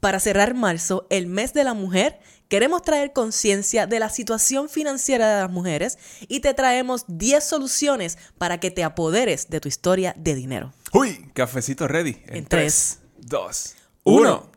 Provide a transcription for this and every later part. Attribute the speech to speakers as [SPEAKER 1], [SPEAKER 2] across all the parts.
[SPEAKER 1] Para cerrar marzo, el mes de la mujer, queremos traer conciencia de la situación financiera de las mujeres y te traemos 10 soluciones para que te apoderes de tu historia de dinero.
[SPEAKER 2] Uy, cafecito ready.
[SPEAKER 1] En tres,
[SPEAKER 2] 2,
[SPEAKER 1] uno.
[SPEAKER 2] 1.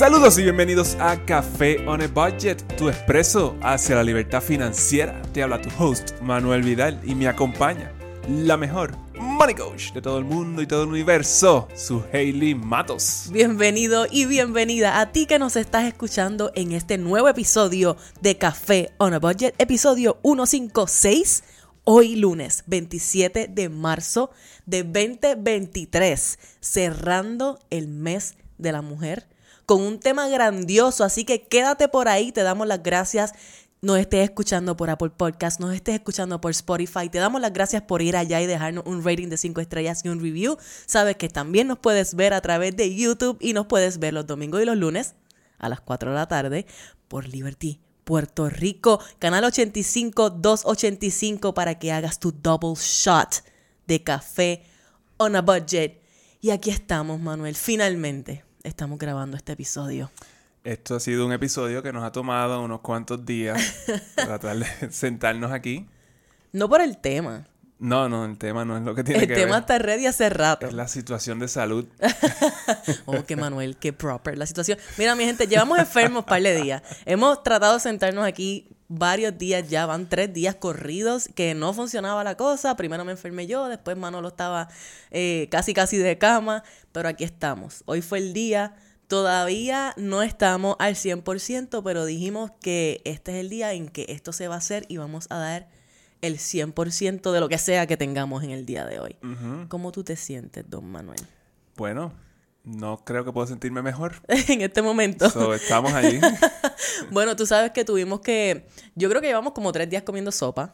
[SPEAKER 2] Saludos y bienvenidos a Café on a Budget, tu expreso hacia la libertad financiera. Te habla tu host, Manuel Vidal, y me acompaña la mejor money coach de todo el mundo y todo el universo, su Hailey Matos.
[SPEAKER 1] Bienvenido y bienvenida a ti que nos estás escuchando en este nuevo episodio de Café on a Budget, episodio 156. Hoy lunes 27 de marzo de 2023, cerrando el mes de la mujer con un tema grandioso, así que quédate por ahí, te damos las gracias. Nos estés escuchando por Apple Podcast, nos estés escuchando por Spotify. Te damos las gracias por ir allá y dejarnos un rating de 5 estrellas y un review. Sabes que también nos puedes ver a través de YouTube y nos puedes ver los domingos y los lunes a las 4 de la tarde por Liberty Puerto Rico, canal 85 285 para que hagas tu double shot de café on a budget. Y aquí estamos, Manuel, finalmente estamos grabando este episodio.
[SPEAKER 2] Esto ha sido un episodio que nos ha tomado unos cuantos días tratar de sentarnos aquí.
[SPEAKER 1] No por el tema.
[SPEAKER 2] No, no, el tema no es lo que tiene
[SPEAKER 1] El
[SPEAKER 2] que
[SPEAKER 1] tema
[SPEAKER 2] ver.
[SPEAKER 1] está ready hace rato.
[SPEAKER 2] Es la situación de salud.
[SPEAKER 1] Oh, que Manuel, qué proper la situación. Mira, mi gente, llevamos enfermos un par de días. Hemos tratado de sentarnos aquí varios días ya, van tres días corridos que no funcionaba la cosa. Primero me enfermé yo, después Manolo estaba eh, casi casi de cama, pero aquí estamos. Hoy fue el día. Todavía no estamos al 100%, pero dijimos que este es el día en que esto se va a hacer y vamos a dar el 100% de lo que sea que tengamos en el día de hoy. ¿Cómo tú te sientes, don Manuel?
[SPEAKER 2] Bueno, no creo que puedo sentirme mejor.
[SPEAKER 1] en este momento.
[SPEAKER 2] So, estamos allí.
[SPEAKER 1] Bueno, tú sabes que tuvimos que. Yo creo que llevamos como tres días comiendo sopa,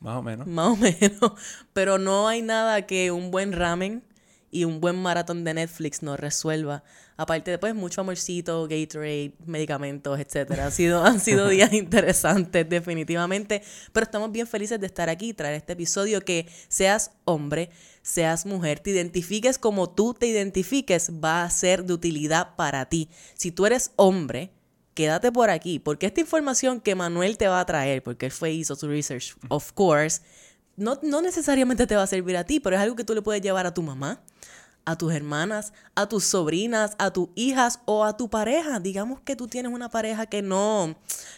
[SPEAKER 2] Más o menos.
[SPEAKER 1] más o menos. Pero no hay nada que un buen ramen y un buen maratón de Netflix nos resuelva. Aparte de pues mucho amorcito, Gatorade, medicamentos, etcétera. Ha sido, han sido días interesantes, definitivamente. Pero estamos bien felices de estar aquí y traer este episodio que seas hombre, seas mujer, te identifiques como tú te identifiques, va a ser de utilidad para ti. Si tú eres hombre, quédate por aquí, porque esta información que Manuel te va a traer, porque él fue hizo su research, of course, no, no necesariamente te va a servir a ti, pero es algo que tú le puedes llevar a tu mamá, a tus hermanas, a tus sobrinas, a tus hijas o a tu pareja. Digamos que tú tienes una pareja que no,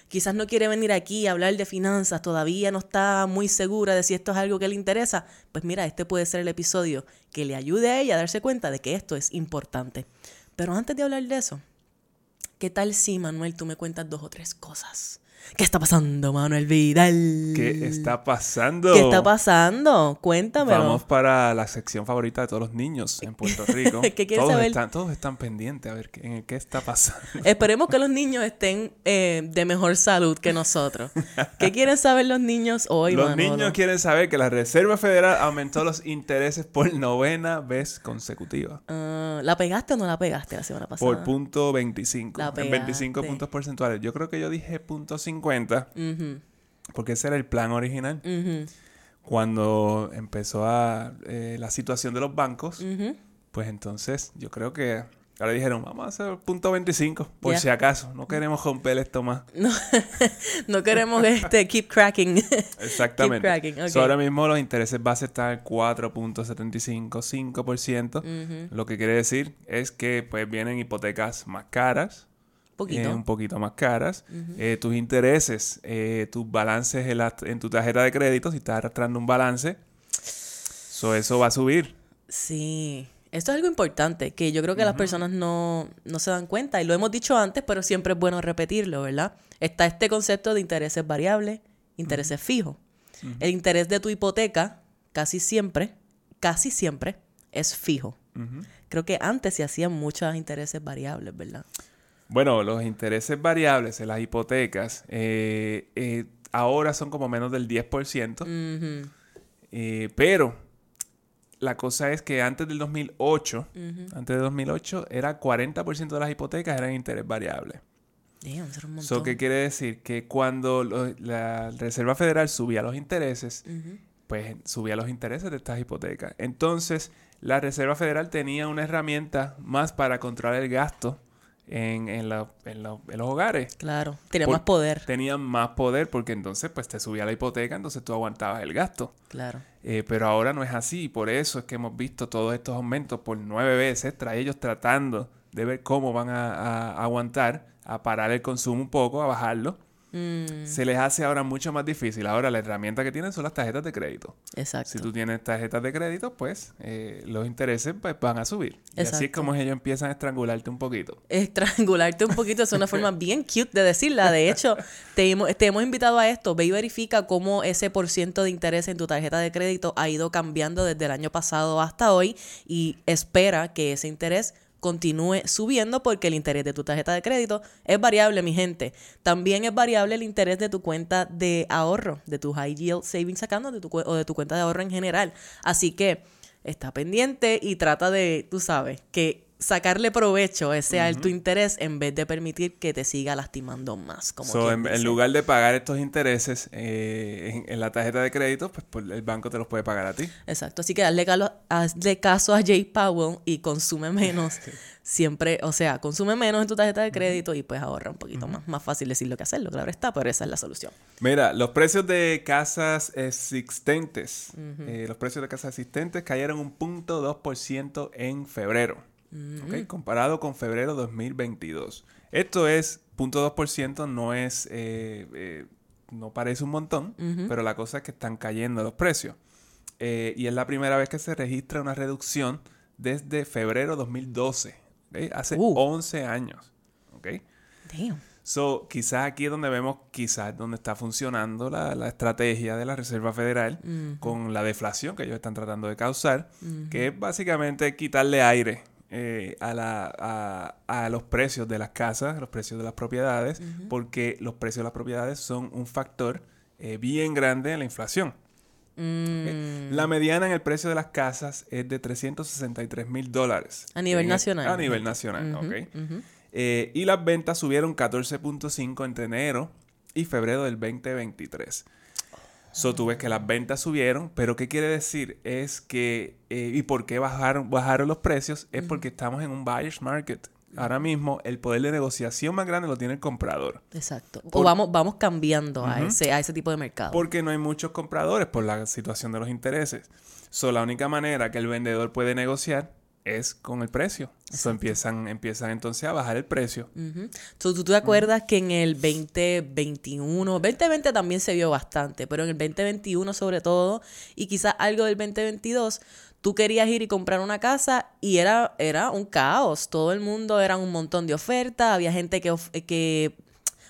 [SPEAKER 1] quizás no quiere venir aquí a hablar de finanzas, todavía no está muy segura de si esto es algo que le interesa. Pues mira, este puede ser el episodio que le ayude a ella a darse cuenta de que esto es importante. Pero antes de hablar de eso, ¿Qué tal si, Manuel, tú me cuentas dos o tres cosas? ¿Qué está pasando, Manuel Vidal?
[SPEAKER 2] ¿Qué está pasando?
[SPEAKER 1] ¿Qué está pasando? Cuéntamelo.
[SPEAKER 2] Vamos para la sección favorita de todos los niños en Puerto Rico.
[SPEAKER 1] ¿Qué quieres
[SPEAKER 2] todos
[SPEAKER 1] saber?
[SPEAKER 2] Están, todos están pendientes a ver qué, en qué está pasando.
[SPEAKER 1] Esperemos que los niños estén eh, de mejor salud que nosotros. ¿Qué quieren saber los niños hoy,
[SPEAKER 2] los
[SPEAKER 1] Manolo?
[SPEAKER 2] niños quieren saber que la Reserva Federal aumentó los intereses por novena vez consecutiva.
[SPEAKER 1] Ah, ¿La pegaste o no la pegaste la semana pasada?
[SPEAKER 2] Por punto 25.
[SPEAKER 1] La
[SPEAKER 2] En 25
[SPEAKER 1] pegaste.
[SPEAKER 2] puntos porcentuales. Yo creo que yo dije punto 50.
[SPEAKER 1] Ujú,
[SPEAKER 2] Porque ese era el plan original. Cuando empezó a, eh, la situación de los bancos, pues entonces yo creo que ahora dijeron, vamos a hacer punto 25, por si acaso. No queremos romper esto más.
[SPEAKER 1] No, no queremos este keep cracking.
[SPEAKER 2] Exactamente.
[SPEAKER 1] cracking.
[SPEAKER 2] So, ahora mismo los intereses base están 4.75, 5%.
[SPEAKER 1] Ujú,
[SPEAKER 2] Lo que quiere decir es que pues vienen hipotecas más caras.
[SPEAKER 1] Poquito.
[SPEAKER 2] eh, un poquito más caras. Eh, tus intereses, eh, tus balances en, la- en tu tarjeta de crédito, si estás arrastrando un balance, so, eso va a subir.
[SPEAKER 1] Sí, esto es algo importante que yo creo que las personas no, no se dan cuenta y lo hemos dicho antes, pero siempre es bueno repetirlo, ¿verdad? Está este concepto de intereses variables, intereses fijos. El interés de tu hipoteca casi siempre, casi siempre es fijo. Creo que antes se hacían muchos intereses variables, ¿verdad?
[SPEAKER 2] Bueno, los intereses variables en las hipotecas eh, eh, ahora son como menos del 10%,
[SPEAKER 1] Ujú,
[SPEAKER 2] eh, pero la cosa es que antes del 2008,
[SPEAKER 1] ujú.
[SPEAKER 2] antes de 2008, era 40% de las hipotecas eran interés variable.
[SPEAKER 1] Damn, eso era un montón.
[SPEAKER 2] So, ¿Qué quiere decir? Que cuando lo- la Reserva Federal subía los intereses, pues subía los intereses de estas hipotecas. Entonces, la Reserva Federal tenía una herramienta más para controlar el gasto en, en la- en la- en los hogares.
[SPEAKER 1] Claro, tenía
[SPEAKER 2] Por-
[SPEAKER 1] más poder.
[SPEAKER 2] Tenían más poder porque entonces pues te subía la hipoteca, entonces tú aguantabas el gasto.
[SPEAKER 1] Claro.
[SPEAKER 2] Eh, pero ahora no es así y por eso es que hemos visto todos estos aumentos por nueve veces, tras ellos tratando de ver cómo van a, a aguantar, a parar el consumo un poco, a bajarlo.
[SPEAKER 1] Mm,
[SPEAKER 2] Se les hace ahora mucho más difícil. Ahora la herramienta que tienen son las tarjetas de crédito.
[SPEAKER 1] exacto.
[SPEAKER 2] Si tú tienes tarjetas de crédito, pues eh, los intereses pues, van a subir. Y así es como ellos empiezan a estrangularte un poquito.
[SPEAKER 1] estrangularte un poquito es una forma bien cute de decirla. De hecho, te hemos, te hemos invitado a esto. Ve y verifica cómo ese por ciento de interés en tu tarjeta de crédito ha ido cambiando desde el año pasado hasta hoy y espera que ese interés continúe subiendo porque el interés de tu tarjeta de crédito es variable, mi gente. También es variable el interés de tu cuenta de ahorro, de tu high yield savings account o de tu, o de tu cuenta de ahorro en general. Así que está pendiente y trata de, tú sabes, que sacarle provecho a ese alto interés en vez de permitir que te siga lastimando más. Como
[SPEAKER 2] So, en, lugar de pagar estos intereses eh, en, en la tarjeta de crédito, pues por- el banco te los puede pagar a ti.
[SPEAKER 1] Exacto, así que hazle, calo- hazle caso a Jay Powell y consume menos. Siempre, o sea, consume menos en tu tarjeta de crédito y pues ahorra un poquito más. Más fácil decirlo que hacerlo, claro está, pero esa es la solución.
[SPEAKER 2] Mira, los precios de casas existentes, eh, los precios de casas existentes cayeron un punto 2% en febrero, ¿ok? comparado con febrero 2022. Esto es, punto 2% no es, eh, eh, no parece un montón, pero la cosa es que están cayendo los precios. Eh, y es la primera vez que se registra una reducción desde febrero 2012, ¿ok? hace
[SPEAKER 1] Uh.
[SPEAKER 2] 11 años. ¿ok?
[SPEAKER 1] Damn.
[SPEAKER 2] So, quizás aquí es donde vemos, quizás donde está funcionando la, la estrategia de la Reserva Federal con la deflación que ellos están tratando de causar, que es básicamente quitarle aire eh, a, la, a, a los precios de las casas, los precios de las propiedades, porque los precios de las propiedades son un factor eh, bien grande en la inflación.
[SPEAKER 1] Mm,
[SPEAKER 2] La mediana en el precio de las casas es de 363 mil dólares.
[SPEAKER 1] A nivel
[SPEAKER 2] En-
[SPEAKER 1] nacional.
[SPEAKER 2] A nivel nacional, ok. Eh, y las ventas subieron 14.5 entre enero y febrero del 2023. So, tú ves que las ventas subieron, pero ¿qué quiere decir? Es que, eh, ¿y por qué bajaron, bajaron los precios? Es porque estamos en un buyer's market. Ahora mismo el poder de negociación más grande lo tiene el comprador.
[SPEAKER 1] Exacto. O vamos, vamos cambiando a, ese, a ese tipo de mercado.
[SPEAKER 2] Porque no hay muchos compradores por la situación de los intereses. So, la única manera que el vendedor puede negociar es con el precio. So, empiezan, empiezan entonces a bajar el precio.
[SPEAKER 1] So, ¿tú te acuerdas que en el 2021, 2020 también se vio bastante, pero en el 2021 sobre todo, y quizás algo del 2022, tú querías ir y comprar una casa y era, era un caos. Todo el mundo era un montón de ofertas, había gente que, of- que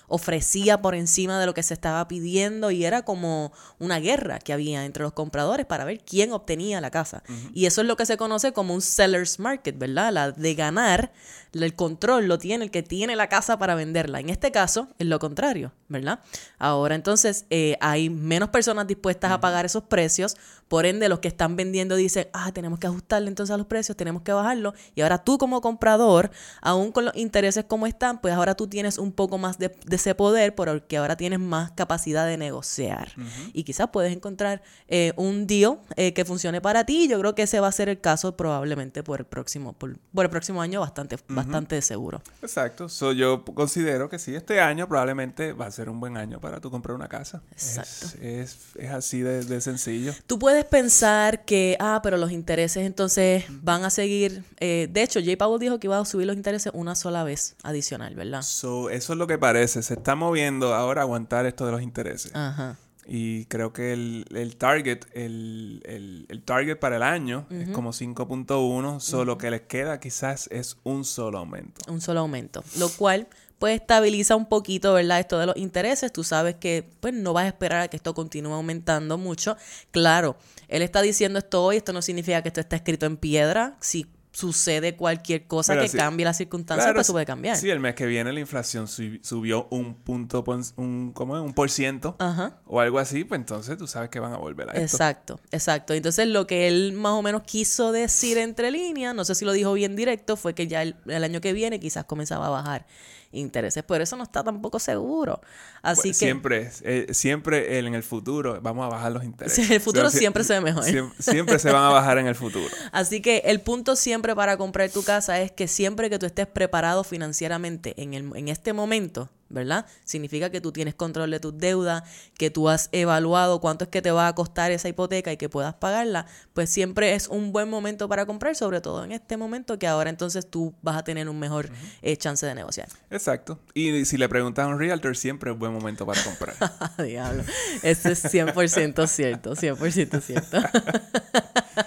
[SPEAKER 1] ofrecía por encima de lo que se estaba pidiendo y era como una guerra que había entre los compradores para ver quién obtenía la casa. Y eso es lo que se conoce como un seller's market, ¿verdad? La de ganar, el control lo tiene el que tiene la casa para venderla. En este caso es lo contrario, ¿verdad? Ahora entonces eh, hay menos personas dispuestas a pagar esos precios, por ende los que están vendiendo dicen, ah, tenemos que ajustarle entonces a los precios, tenemos que bajarlo. Y ahora tú como comprador, aún con los intereses como están, pues ahora tú tienes un poco más de, de ese poder porque ahora tienes más capacidad de negociar. Y quizás puedes encontrar eh, un deal eh, que funcione para ti. Yo creo que ese va a ser el caso probablemente por el próximo, por, por el próximo año bastante, bastante seguro.
[SPEAKER 2] Exacto. So, yo considero que sí, este año probablemente va a ser un buen año para tú comprar una casa.
[SPEAKER 1] Exacto.
[SPEAKER 2] Es, es, es así de, de sencillo.
[SPEAKER 1] Tú puedes pensar que, ah, pero los intereses entonces van a seguir. eh, de hecho, Jay Powell dijo que iba a subir los intereses una sola vez adicional, ¿verdad?
[SPEAKER 2] So, eso es lo que parece. Se está moviendo ahora a aguantar esto de los intereses.
[SPEAKER 1] Ajá.
[SPEAKER 2] Y creo que el, el target, el, el- el target para el año es como 5.1. Solo que les queda quizás es un solo aumento.
[SPEAKER 1] un solo aumento, lo cual pues estabiliza un poquito, ¿verdad? Esto de los intereses, tú sabes que pues no vas a esperar a que esto continúe aumentando mucho. Claro, él está diciendo esto hoy, esto no significa que esto está escrito en piedra, si sucede cualquier cosa
[SPEAKER 2] Mira,
[SPEAKER 1] que cambie las circunstancias,
[SPEAKER 2] Claro,
[SPEAKER 1] pues eso puede cambiar.
[SPEAKER 2] Sí, el mes que viene la inflación sub- subió un punto, un, ¿cómo es? Un por ciento.
[SPEAKER 1] Ajá.
[SPEAKER 2] o algo así, pues entonces tú sabes que van a volver a esto.
[SPEAKER 1] Exacto, exacto. Entonces lo que él más o menos quiso decir entre líneas, no sé si lo dijo bien directo, fue que ya el, el año que viene quizás comenzaba a bajar intereses, pero eso no está tampoco seguro. Así
[SPEAKER 2] Pues
[SPEAKER 1] que
[SPEAKER 2] siempre, eh, siempre en el futuro vamos a bajar los intereses.
[SPEAKER 1] Sí, el futuro
[SPEAKER 2] O sea,
[SPEAKER 1] siempre se ve mejor.
[SPEAKER 2] siem- siempre se van a bajar en el futuro.
[SPEAKER 1] Así que el punto siempre para comprar tu casa es que siempre que tú estés preparado financieramente en, el, en este momento, ¿verdad? Significa que tú tienes control de tus deudas, que tú has evaluado cuánto es que te va a costar esa hipoteca y que puedas pagarla, pues siempre es un buen momento para comprar, sobre todo en este momento que ahora entonces tú vas a tener un mejor eh, chance de negociar.
[SPEAKER 2] Exacto. Y si le preguntas a un realtor, siempre es buen momento para comprar.
[SPEAKER 1] Diablo, eso es 100% cierto, 100% cierto.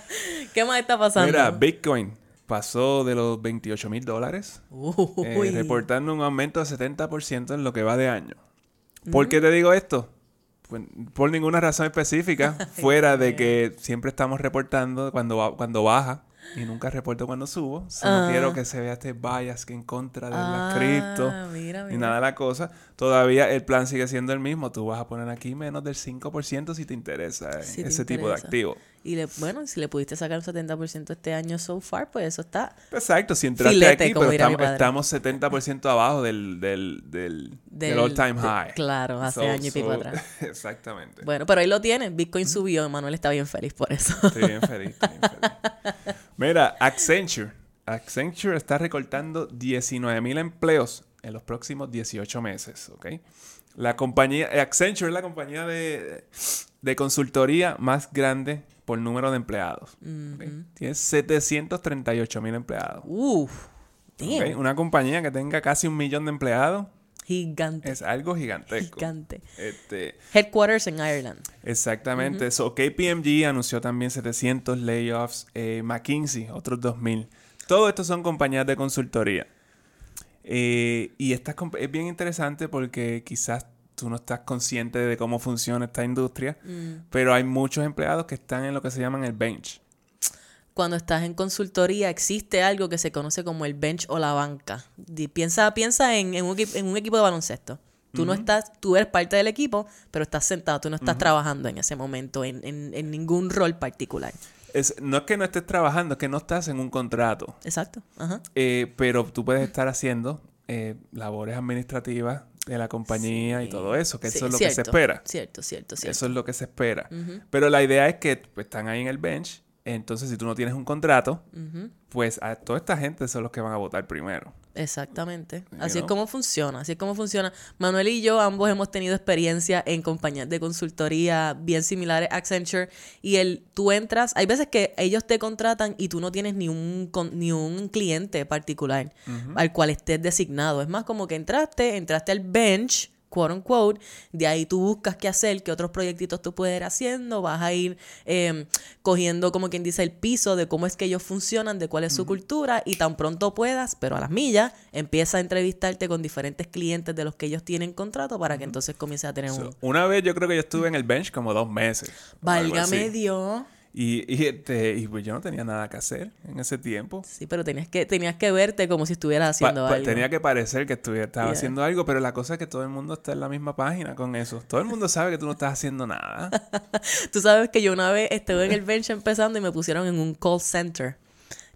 [SPEAKER 1] ¿Qué más está pasando?
[SPEAKER 2] Mira, Bitcoin pasó de los 28 mil dólares, eh, reportando un aumento de 70% en lo que va de año. ¿Por qué te digo esto? Pues, por ninguna razón específica, fuera de que siempre estamos reportando cuando, cuando baja y nunca reporto cuando subo. Solo
[SPEAKER 1] Ah.
[SPEAKER 2] quiero que se vea este bias que en contra de
[SPEAKER 1] Ah,
[SPEAKER 2] la cripto
[SPEAKER 1] mira,
[SPEAKER 2] ni
[SPEAKER 1] mira.
[SPEAKER 2] nada de la cosa. Todavía el plan sigue siendo el mismo. Tú vas a poner aquí menos del 5% si te interesa eh,
[SPEAKER 1] Si te
[SPEAKER 2] ese tipo de activo.
[SPEAKER 1] Y le, bueno, si le pudiste sacar un 70% este año so far, pues eso está
[SPEAKER 2] Exacto, si entraste
[SPEAKER 1] Filete,
[SPEAKER 2] aquí, pero estamos, estamos 70% abajo del, del, del, del
[SPEAKER 1] Del-
[SPEAKER 2] all-time
[SPEAKER 1] de-
[SPEAKER 2] high.
[SPEAKER 1] claro, hace año y pico atrás.
[SPEAKER 2] Exactamente.
[SPEAKER 1] bueno. Pero ahí lo tienen. Bitcoin subió. Manuel está bien feliz por eso.
[SPEAKER 2] Estoy bien feliz, estoy bien feliz. Mira, Accenture. Accenture está recortando 19.000 empleos en los próximos 18 meses, ¿ok? La compañía, Accenture es la compañía de, de consultoría más grande por número de empleados. ¿ok? Tiene 738.000 empleados.
[SPEAKER 1] Uf.
[SPEAKER 2] Una compañía que tenga casi un millón de empleados
[SPEAKER 1] Gigante.
[SPEAKER 2] es algo gigantesco.
[SPEAKER 1] Gigante.
[SPEAKER 2] Este,
[SPEAKER 1] Headquarters en Ireland.
[SPEAKER 2] exactamente. So, KPMG anunció también 700 layoffs. eh, McKinsey, otros 2000. Todo esto son compañías de consultoría. Eh, y esta es bien interesante porque quizás tú no estás consciente de cómo funciona esta industria,
[SPEAKER 1] Mm.
[SPEAKER 2] pero hay muchos empleados que están en lo que se llaman el bench.
[SPEAKER 1] Cuando estás en consultoría existe algo que se conoce como el bench o la banca. Piensa, piensa en, en un, equi- en un equipo de baloncesto. Tú no estás, tú eres parte del equipo, pero estás sentado, tú no estás trabajando en ese momento en, en- en ningún rol particular.
[SPEAKER 2] Es, no es que no estés trabajando, es que no estás en un contrato.
[SPEAKER 1] Exacto. Ajá.
[SPEAKER 2] Eh, pero tú puedes estar haciendo eh, labores administrativas de la compañía y todo eso, que
[SPEAKER 1] Sí,
[SPEAKER 2] eso es lo que se espera.
[SPEAKER 1] Cierto, cierto, cierto.
[SPEAKER 2] Eso es lo que se espera. Pero la idea es que pues, están ahí en el bench, entonces si tú no tienes un contrato, pues a toda esta gente son los que van a votar primero.
[SPEAKER 1] Exactamente. Así es como funciona, así es como funciona. Manuel y yo ambos hemos tenido experiencia en compañías de consultoría bien similares a Accenture y el tú entras, hay veces que ellos te contratan y tú no tienes ni un con- ni un cliente particular al cual estés designado. Es más como que entraste, entraste al bench quote unquote, de ahí tú buscas qué hacer, qué otros proyectitos tú puedes ir haciendo, vas a ir eh, cogiendo como quien dice el piso de cómo es que ellos funcionan, de cuál es su cultura y tan pronto puedas, pero a las millas, empieza a entrevistarte con diferentes clientes de los que ellos tienen contrato para que entonces comiences a tener un...
[SPEAKER 2] So, una vez yo creo que yo estuve en el bench como dos meses.
[SPEAKER 1] Válgame. Dios.
[SPEAKER 2] Y, y, este, y pues yo no tenía nada que hacer en ese tiempo.
[SPEAKER 1] Sí, pero tenías que, tenías que verte como si estuvieras haciendo
[SPEAKER 2] pa-
[SPEAKER 1] algo.
[SPEAKER 2] tenía que parecer que estuviera, estaba
[SPEAKER 1] Yeah.
[SPEAKER 2] haciendo algo, pero la cosa es que todo el mundo está en la misma página con eso. Todo el mundo sabe que tú no estás haciendo nada.
[SPEAKER 1] Tú sabes que yo una vez estuve en el bench empezando y me pusieron en un call center.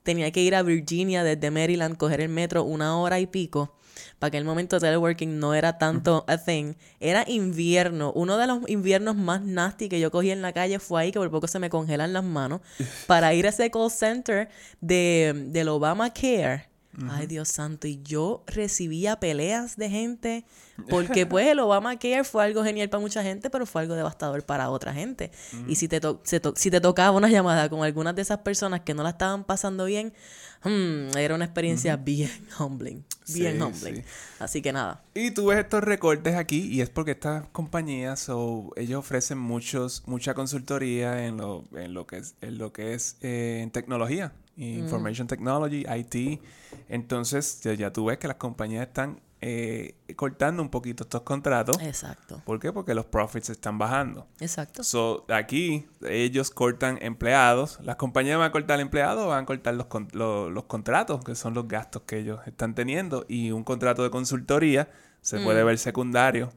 [SPEAKER 1] Tenía que ir a Virginia desde Maryland, coger el metro una hora y pico. Para aquel momento teleworking no era tanto a thing. Era invierno. Uno de los inviernos más nasty que yo cogí en la calle fue ahí, que por poco se me congelan las manos, para ir a ese call center de, del Obamacare. Ay, Dios santo. Y yo recibía peleas de gente porque pues el Obamacare fue algo genial para mucha gente, pero fue algo devastador para otra gente. Y si te, to- se to- si te tocaba una llamada con algunas de esas personas que no la estaban pasando bien, hmm, era una experiencia bien humbling. Bien
[SPEAKER 2] Sí,
[SPEAKER 1] humbling.
[SPEAKER 2] sí.
[SPEAKER 1] Así que nada.
[SPEAKER 2] Y tú ves estos recortes aquí y es porque estas compañías o ellos ofrecen muchos mucha consultoría en lo, en lo que es en lo que es eh, en tecnología, information technology, IT. Entonces ya, ya tú ves que las compañías están eh, cortando un poquito estos contratos.
[SPEAKER 1] Exacto.
[SPEAKER 2] ¿Por qué? Porque los profits están bajando.
[SPEAKER 1] Exacto.
[SPEAKER 2] So, aquí ellos cortan empleados. Las compañías van a cortar empleados o van a cortar los, los contratos, que son los gastos que ellos están teniendo. Y un contrato de consultoría se puede ver secundario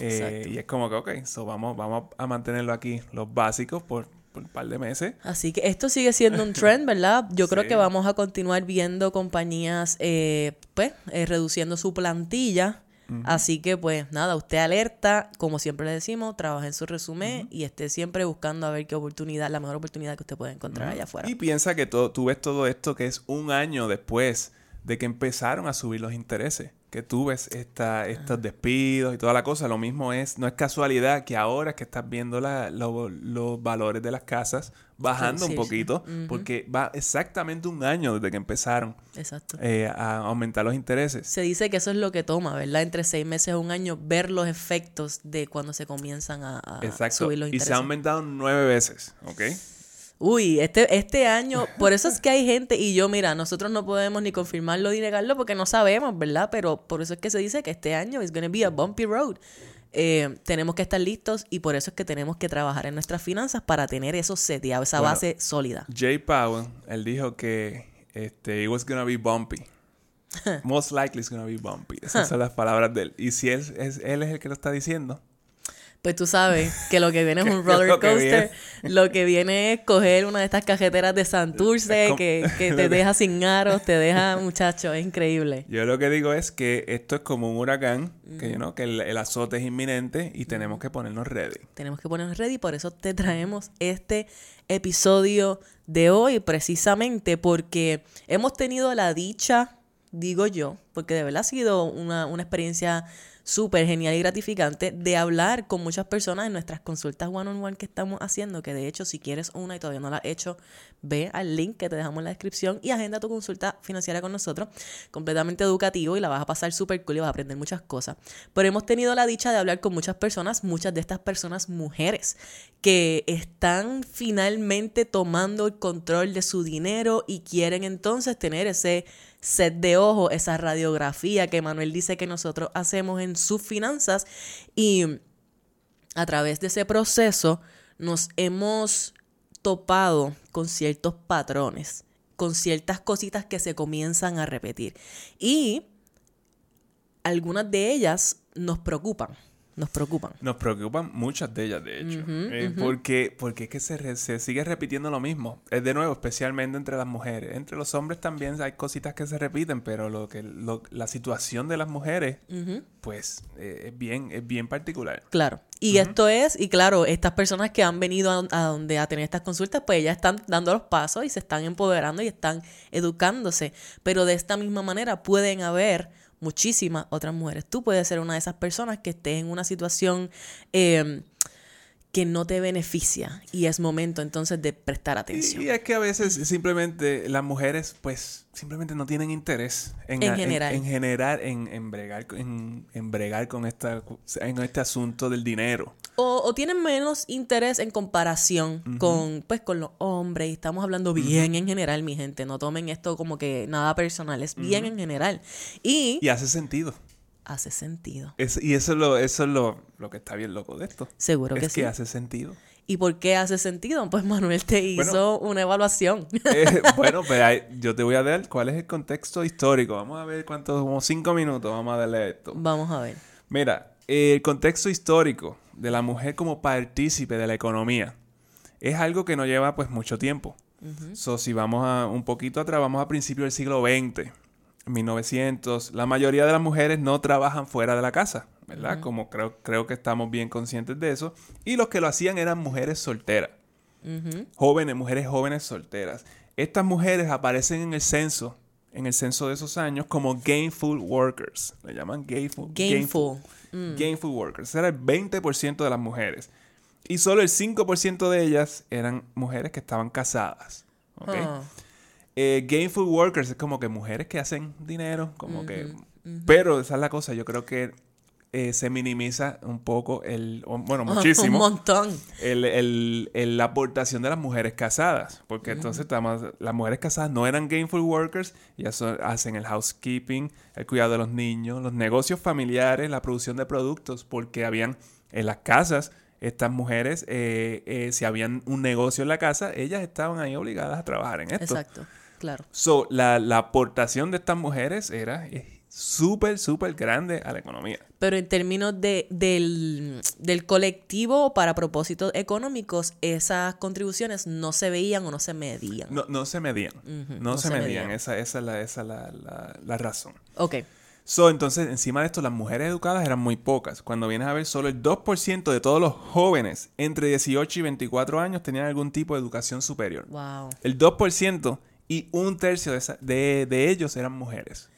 [SPEAKER 2] Eh, y es como que, ok, so vamos, vamos a mantenerlo aquí, los básicos, por, por un par de meses.
[SPEAKER 1] Así que esto sigue siendo un trend, ¿verdad? Yo creo que vamos a continuar viendo compañías, eh, pues, eh, reduciendo su plantilla. Así que, pues, nada, usted alerta, como siempre le decimos, trabaja en su resumen y esté siempre buscando a ver qué oportunidad, la mejor oportunidad que usted puede encontrar allá afuera.
[SPEAKER 2] Y piensa que todo, tú ves todo esto que es un año después de que empezaron a subir los intereses que tú ves esta, estos despidos y toda la cosa. Lo mismo es, no es casualidad que ahora que estás viendo la, los valores de las casas bajando un poquito, porque va exactamente un año desde que empezaron eh, a aumentar los intereses.
[SPEAKER 1] Se dice que eso es lo que toma, ¿verdad? Entre seis meses a un año, ver los efectos de cuando se comienzan a, subir los intereses.
[SPEAKER 2] Y se ha aumentado nueve veces, ¿ok?
[SPEAKER 1] Uy, este, este año, por eso es que hay gente, y yo, mira, nosotros no podemos ni confirmarlo ni negarlo porque no sabemos, ¿verdad? Pero por eso es que se dice que este año es going to be a bumpy road. Eh, tenemos que estar listos y por eso es que tenemos que trabajar en nuestras finanzas para tener eso seteado, esa base sólida.
[SPEAKER 2] Jay Powell, él dijo que este, it was going to be bumpy. Most likely it's going to be bumpy. Esas son las palabras de él. Y si él es, él es el que lo está diciendo,
[SPEAKER 1] pues tú sabes que lo que viene es un roller coaster. Lo que viene es coger una de estas cajeteras de Santurce que, que te deja sin aros, te deja, muchacho, es increíble.
[SPEAKER 2] Yo lo que digo es que esto es como un huracán, que, que el, azote es inminente y tenemos que ponernos ready.
[SPEAKER 1] Tenemos que ponernos ready, por eso te traemos este episodio de hoy, precisamente porque hemos tenido la dicha, digo yo, porque de verdad ha sido una, una experiencia súper genial y gratificante de hablar con muchas personas en nuestras consultas one-on-one que estamos haciendo, que de hecho si quieres una y todavía no la has hecho, ve al link que te dejamos en la descripción y agenda tu consulta financiera con nosotros, completamente educativo y la vas a pasar súper cool y vas a aprender muchas cosas. Pero hemos tenido la dicha de hablar con muchas personas, muchas de estas personas mujeres, que están finalmente tomando el control de su dinero y quieren entonces tener ese set de ojo, esa radiografía que Manuel dice que nosotros hacemos en sus finanzas. Y a través de ese proceso nos hemos topado con ciertos patrones, con ciertas cositas que se comienzan a repetir. Y algunas de ellas nos preocupan nos preocupan.
[SPEAKER 2] Nos preocupan muchas de ellas, de hecho. Eh, porque, porque es que se, se, sigue repitiendo lo mismo. Es de nuevo, especialmente entre las mujeres. Entre los hombres también hay cositas que se repiten, pero lo que la situación de las mujeres, pues, eh, es, bien, es bien particular.
[SPEAKER 1] Claro. Y esto es, y claro, estas personas que han venido a, a, donde a tener estas consultas, pues ellas están dando los pasos y se están empoderando y están educándose. Pero de esta misma manera pueden haber muchísimas otras mujeres. Tú puedes ser una de esas personas que esté en una situación em, que no te beneficia y es momento entonces de prestar atención.
[SPEAKER 2] Y, es que a veces simplemente las mujeres pues simplemente no tienen interés en,
[SPEAKER 1] en general
[SPEAKER 2] en, general en, en, bregar, en, bregar con, esta, en este asunto del dinero.
[SPEAKER 1] O, tienen menos interés en comparación con, pues, con los hombres. Y estamos hablando bien en general, mi gente. No tomen esto como que nada personal. Es bien en general. Y...
[SPEAKER 2] Y hace sentido
[SPEAKER 1] hace sentido.
[SPEAKER 2] y eso es, lo, eso es lo, lo, que está bien loco de esto.
[SPEAKER 1] Seguro que
[SPEAKER 2] es
[SPEAKER 1] sí.
[SPEAKER 2] que hace sentido.
[SPEAKER 1] ¿Y por qué hace sentido? Pues Manuel te hizo una evaluación.
[SPEAKER 2] Eh, bueno, pues yo te voy a dar cuál es el contexto histórico. Vamos a ver cuántos, como cinco minutos vamos a darle esto.
[SPEAKER 1] Vamos a ver.
[SPEAKER 2] Mira, el contexto histórico de la mujer como partícipe de la economía es algo que no lleva pues mucho tiempo. so, si vamos a un poquito atrás, vamos a principios del siglo XX 1900, la mayoría de las mujeres no trabajan fuera de la casa, ¿verdad? Como creo, creo que estamos bien conscientes de eso. Y los que lo hacían eran mujeres solteras. Jóvenes, mujeres jóvenes solteras. Estas mujeres aparecen en el censo, en el censo de esos años, como gainful workers. Le llaman gainful.
[SPEAKER 1] Gainful.
[SPEAKER 2] Gainful, mm. workers. Era el 20% de las mujeres. Y solo el 5% de ellas eran mujeres que estaban casadas. ¿okay? Ah. Eh, gainful workers es como que mujeres que hacen dinero, como que... Pero esa es la cosa, yo creo que eh, se minimiza un poco el... bueno, muchísimo.
[SPEAKER 1] un montón.
[SPEAKER 2] El, la aportación de las mujeres casadas. Porque entonces estamos, las mujeres casadas no eran gainful workers, ya hacen el housekeeping, el cuidado de los niños, los negocios familiares, la producción de productos, porque habían en las casas estas mujeres, eh, si habían un negocio en la casa, ellas estaban ahí obligadas a trabajar en esto.
[SPEAKER 1] Exacto. Claro.
[SPEAKER 2] So, la, aportación de estas mujeres era súper, súper grande a la economía.
[SPEAKER 1] Pero en términos de, del, del colectivo para propósitos económicos, esas contribuciones no se veían o no se medían.
[SPEAKER 2] No, no se medían.
[SPEAKER 1] Ujú,
[SPEAKER 2] no, se, medían. Esa, esa es, la, esa es la, la- la razón.
[SPEAKER 1] Ok.
[SPEAKER 2] So, entonces, encima de esto, las mujeres educadas eran muy pocas. Cuando vienes a ver, solo el 2% de todos los jóvenes entre 18 y 24 años tenían algún tipo de educación superior.
[SPEAKER 1] Wow.
[SPEAKER 2] El 2% y un tercio de, esa- de, de ellos eran mujeres.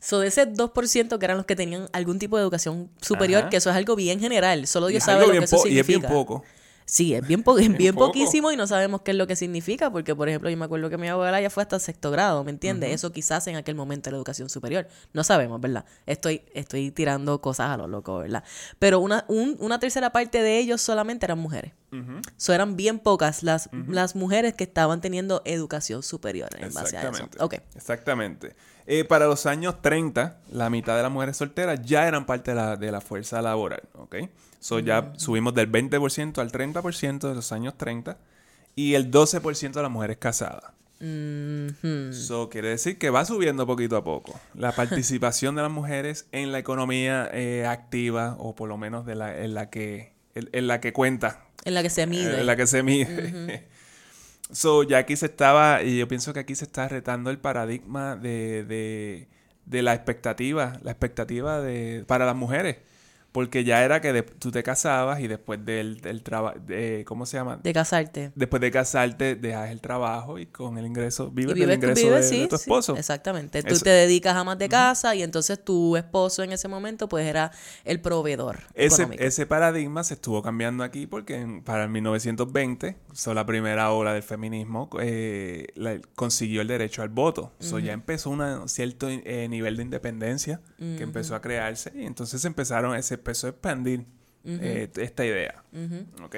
[SPEAKER 1] So, de ese 2% que eran los que tenían algún tipo de educación superior,
[SPEAKER 2] Ajá.
[SPEAKER 1] que eso es algo bien general, solo Dios sabe lo que eso
[SPEAKER 2] po- y es
[SPEAKER 1] significa.
[SPEAKER 2] bien poco.
[SPEAKER 1] Sí, es bien, po- es bien
[SPEAKER 2] poco.
[SPEAKER 1] poquísimo y no sabemos qué es lo que significa, porque por ejemplo yo me acuerdo que mi abuela ya fue hasta sexto grado, ¿me entiendes? Eso quizás en aquel momento era educación superior. No sabemos, ¿verdad? Estoy, estoy tirando cosas a lo loco, ¿verdad? Pero una, un- una tercera parte de ellos solamente eran mujeres.
[SPEAKER 2] Ujú.
[SPEAKER 1] So, eran bien pocas las, las mujeres que estaban teniendo educación superior en base a eso.
[SPEAKER 2] Exactamente.
[SPEAKER 1] Ok.
[SPEAKER 2] Exactamente. Eh, para los años 30, la mitad de las mujeres solteras ya eran parte de la, de la fuerza laboral, ¿ok? So ya subimos del 20% al 30% de los años 30 y el 12% de las mujeres casadas.
[SPEAKER 1] Mhm.
[SPEAKER 2] So quiere decir que va subiendo poquito a poco la participación de las mujeres en la economía eh, activa o por lo menos de la, en la que en, en la que cuenta
[SPEAKER 1] En la que se mide.
[SPEAKER 2] en la que se mide. so, ya aquí se estaba, y yo pienso que aquí se está retando el paradigma de, de, de la expectativa, la expectativa de, para las mujeres. Porque ya era que de- tú te casabas y después del, del trabajo, ¿cómo se llama?
[SPEAKER 1] De casarte.
[SPEAKER 2] Después de casarte, dejas el trabajo y con el ingreso, vives,
[SPEAKER 1] Y vives, tú
[SPEAKER 2] ingreso
[SPEAKER 1] vives,
[SPEAKER 2] de, de tu
[SPEAKER 1] sí,
[SPEAKER 2] esposo.
[SPEAKER 1] exactamente. Tú
[SPEAKER 2] Eso-
[SPEAKER 1] te dedicas a más de casa y entonces tu esposo en ese momento pues era el proveedor
[SPEAKER 2] Ese,
[SPEAKER 1] económico.
[SPEAKER 2] ese paradigma se estuvo cambiando aquí porque en- para el 1920, so, la primera ola del feminismo eh, la- consiguió el derecho al voto. So, ya empezó un cierto eh, nivel de independencia que empezó a crearse y entonces empezaron, se empezó a expandir eh, esta idea. ¿Ok?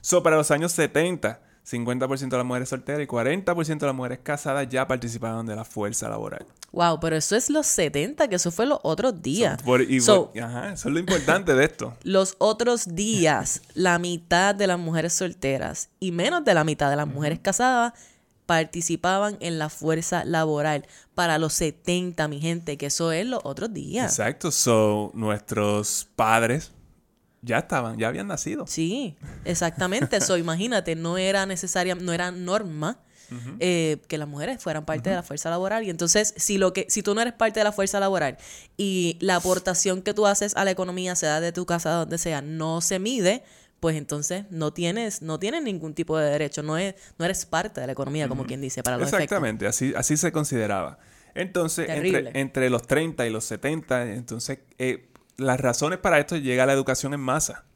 [SPEAKER 2] So, para los años 70, 50% de las mujeres solteras y 40% de las mujeres casadas ya participaban de la fuerza laboral.
[SPEAKER 1] Wow, pero eso es los 70, que eso fue los otros días.
[SPEAKER 2] So, por- y-
[SPEAKER 1] So,
[SPEAKER 2] ajá, eso es lo importante de esto.
[SPEAKER 1] los otros días, la mitad de las mujeres solteras y menos de la mitad de las mujeres casadas participaban en la fuerza laboral para los 70, mi gente, que eso es los otros días.
[SPEAKER 2] Exacto, so nuestros padres ya estaban, ya habían nacido.
[SPEAKER 1] Sí, exactamente. Eso, imagínate, no era necesaria, no era norma eh, que las mujeres fueran parte de la fuerza laboral. Y entonces, si lo que, si tú no eres parte de la fuerza laboral y la aportación que tú haces a la economía, sea de tu casa, donde sea, no se mide, pues entonces no tienes, no tienes ningún tipo de derecho, no, es, no eres parte de la economía, como quien dice, para los efectos.
[SPEAKER 2] Exactamente, así, así se consideraba. Entonces, entre, entre los 30 y los 70, entonces, eh, las razones para esto llega la educación en masa.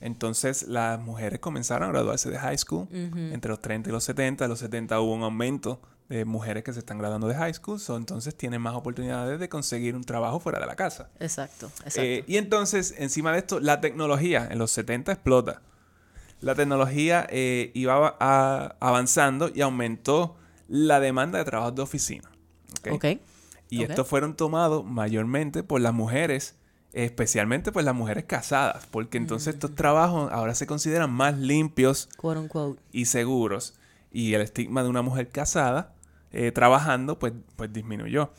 [SPEAKER 2] Entonces, las mujeres comenzaron a graduarse de high school entre los 30 y los 70. En los 70 hubo un aumento de mujeres que se están graduando de high school, so, entonces tienen más oportunidades de conseguir un trabajo fuera de la casa.
[SPEAKER 1] Exacto, exacto.
[SPEAKER 2] Eh, y entonces, encima de esto, la tecnología en los 70 explota. La tecnología eh, iba a- avanzando y aumentó la demanda de trabajos de oficina. ¿ok?
[SPEAKER 1] ok.
[SPEAKER 2] Y estos fueron tomados mayormente por las mujeres, especialmente por las mujeres casadas, porque entonces estos trabajos ahora se consideran más limpios
[SPEAKER 1] Quote unquote.
[SPEAKER 2] y seguros. Y el estigma de una mujer casada eh, trabajando, pues, pues disminuyó.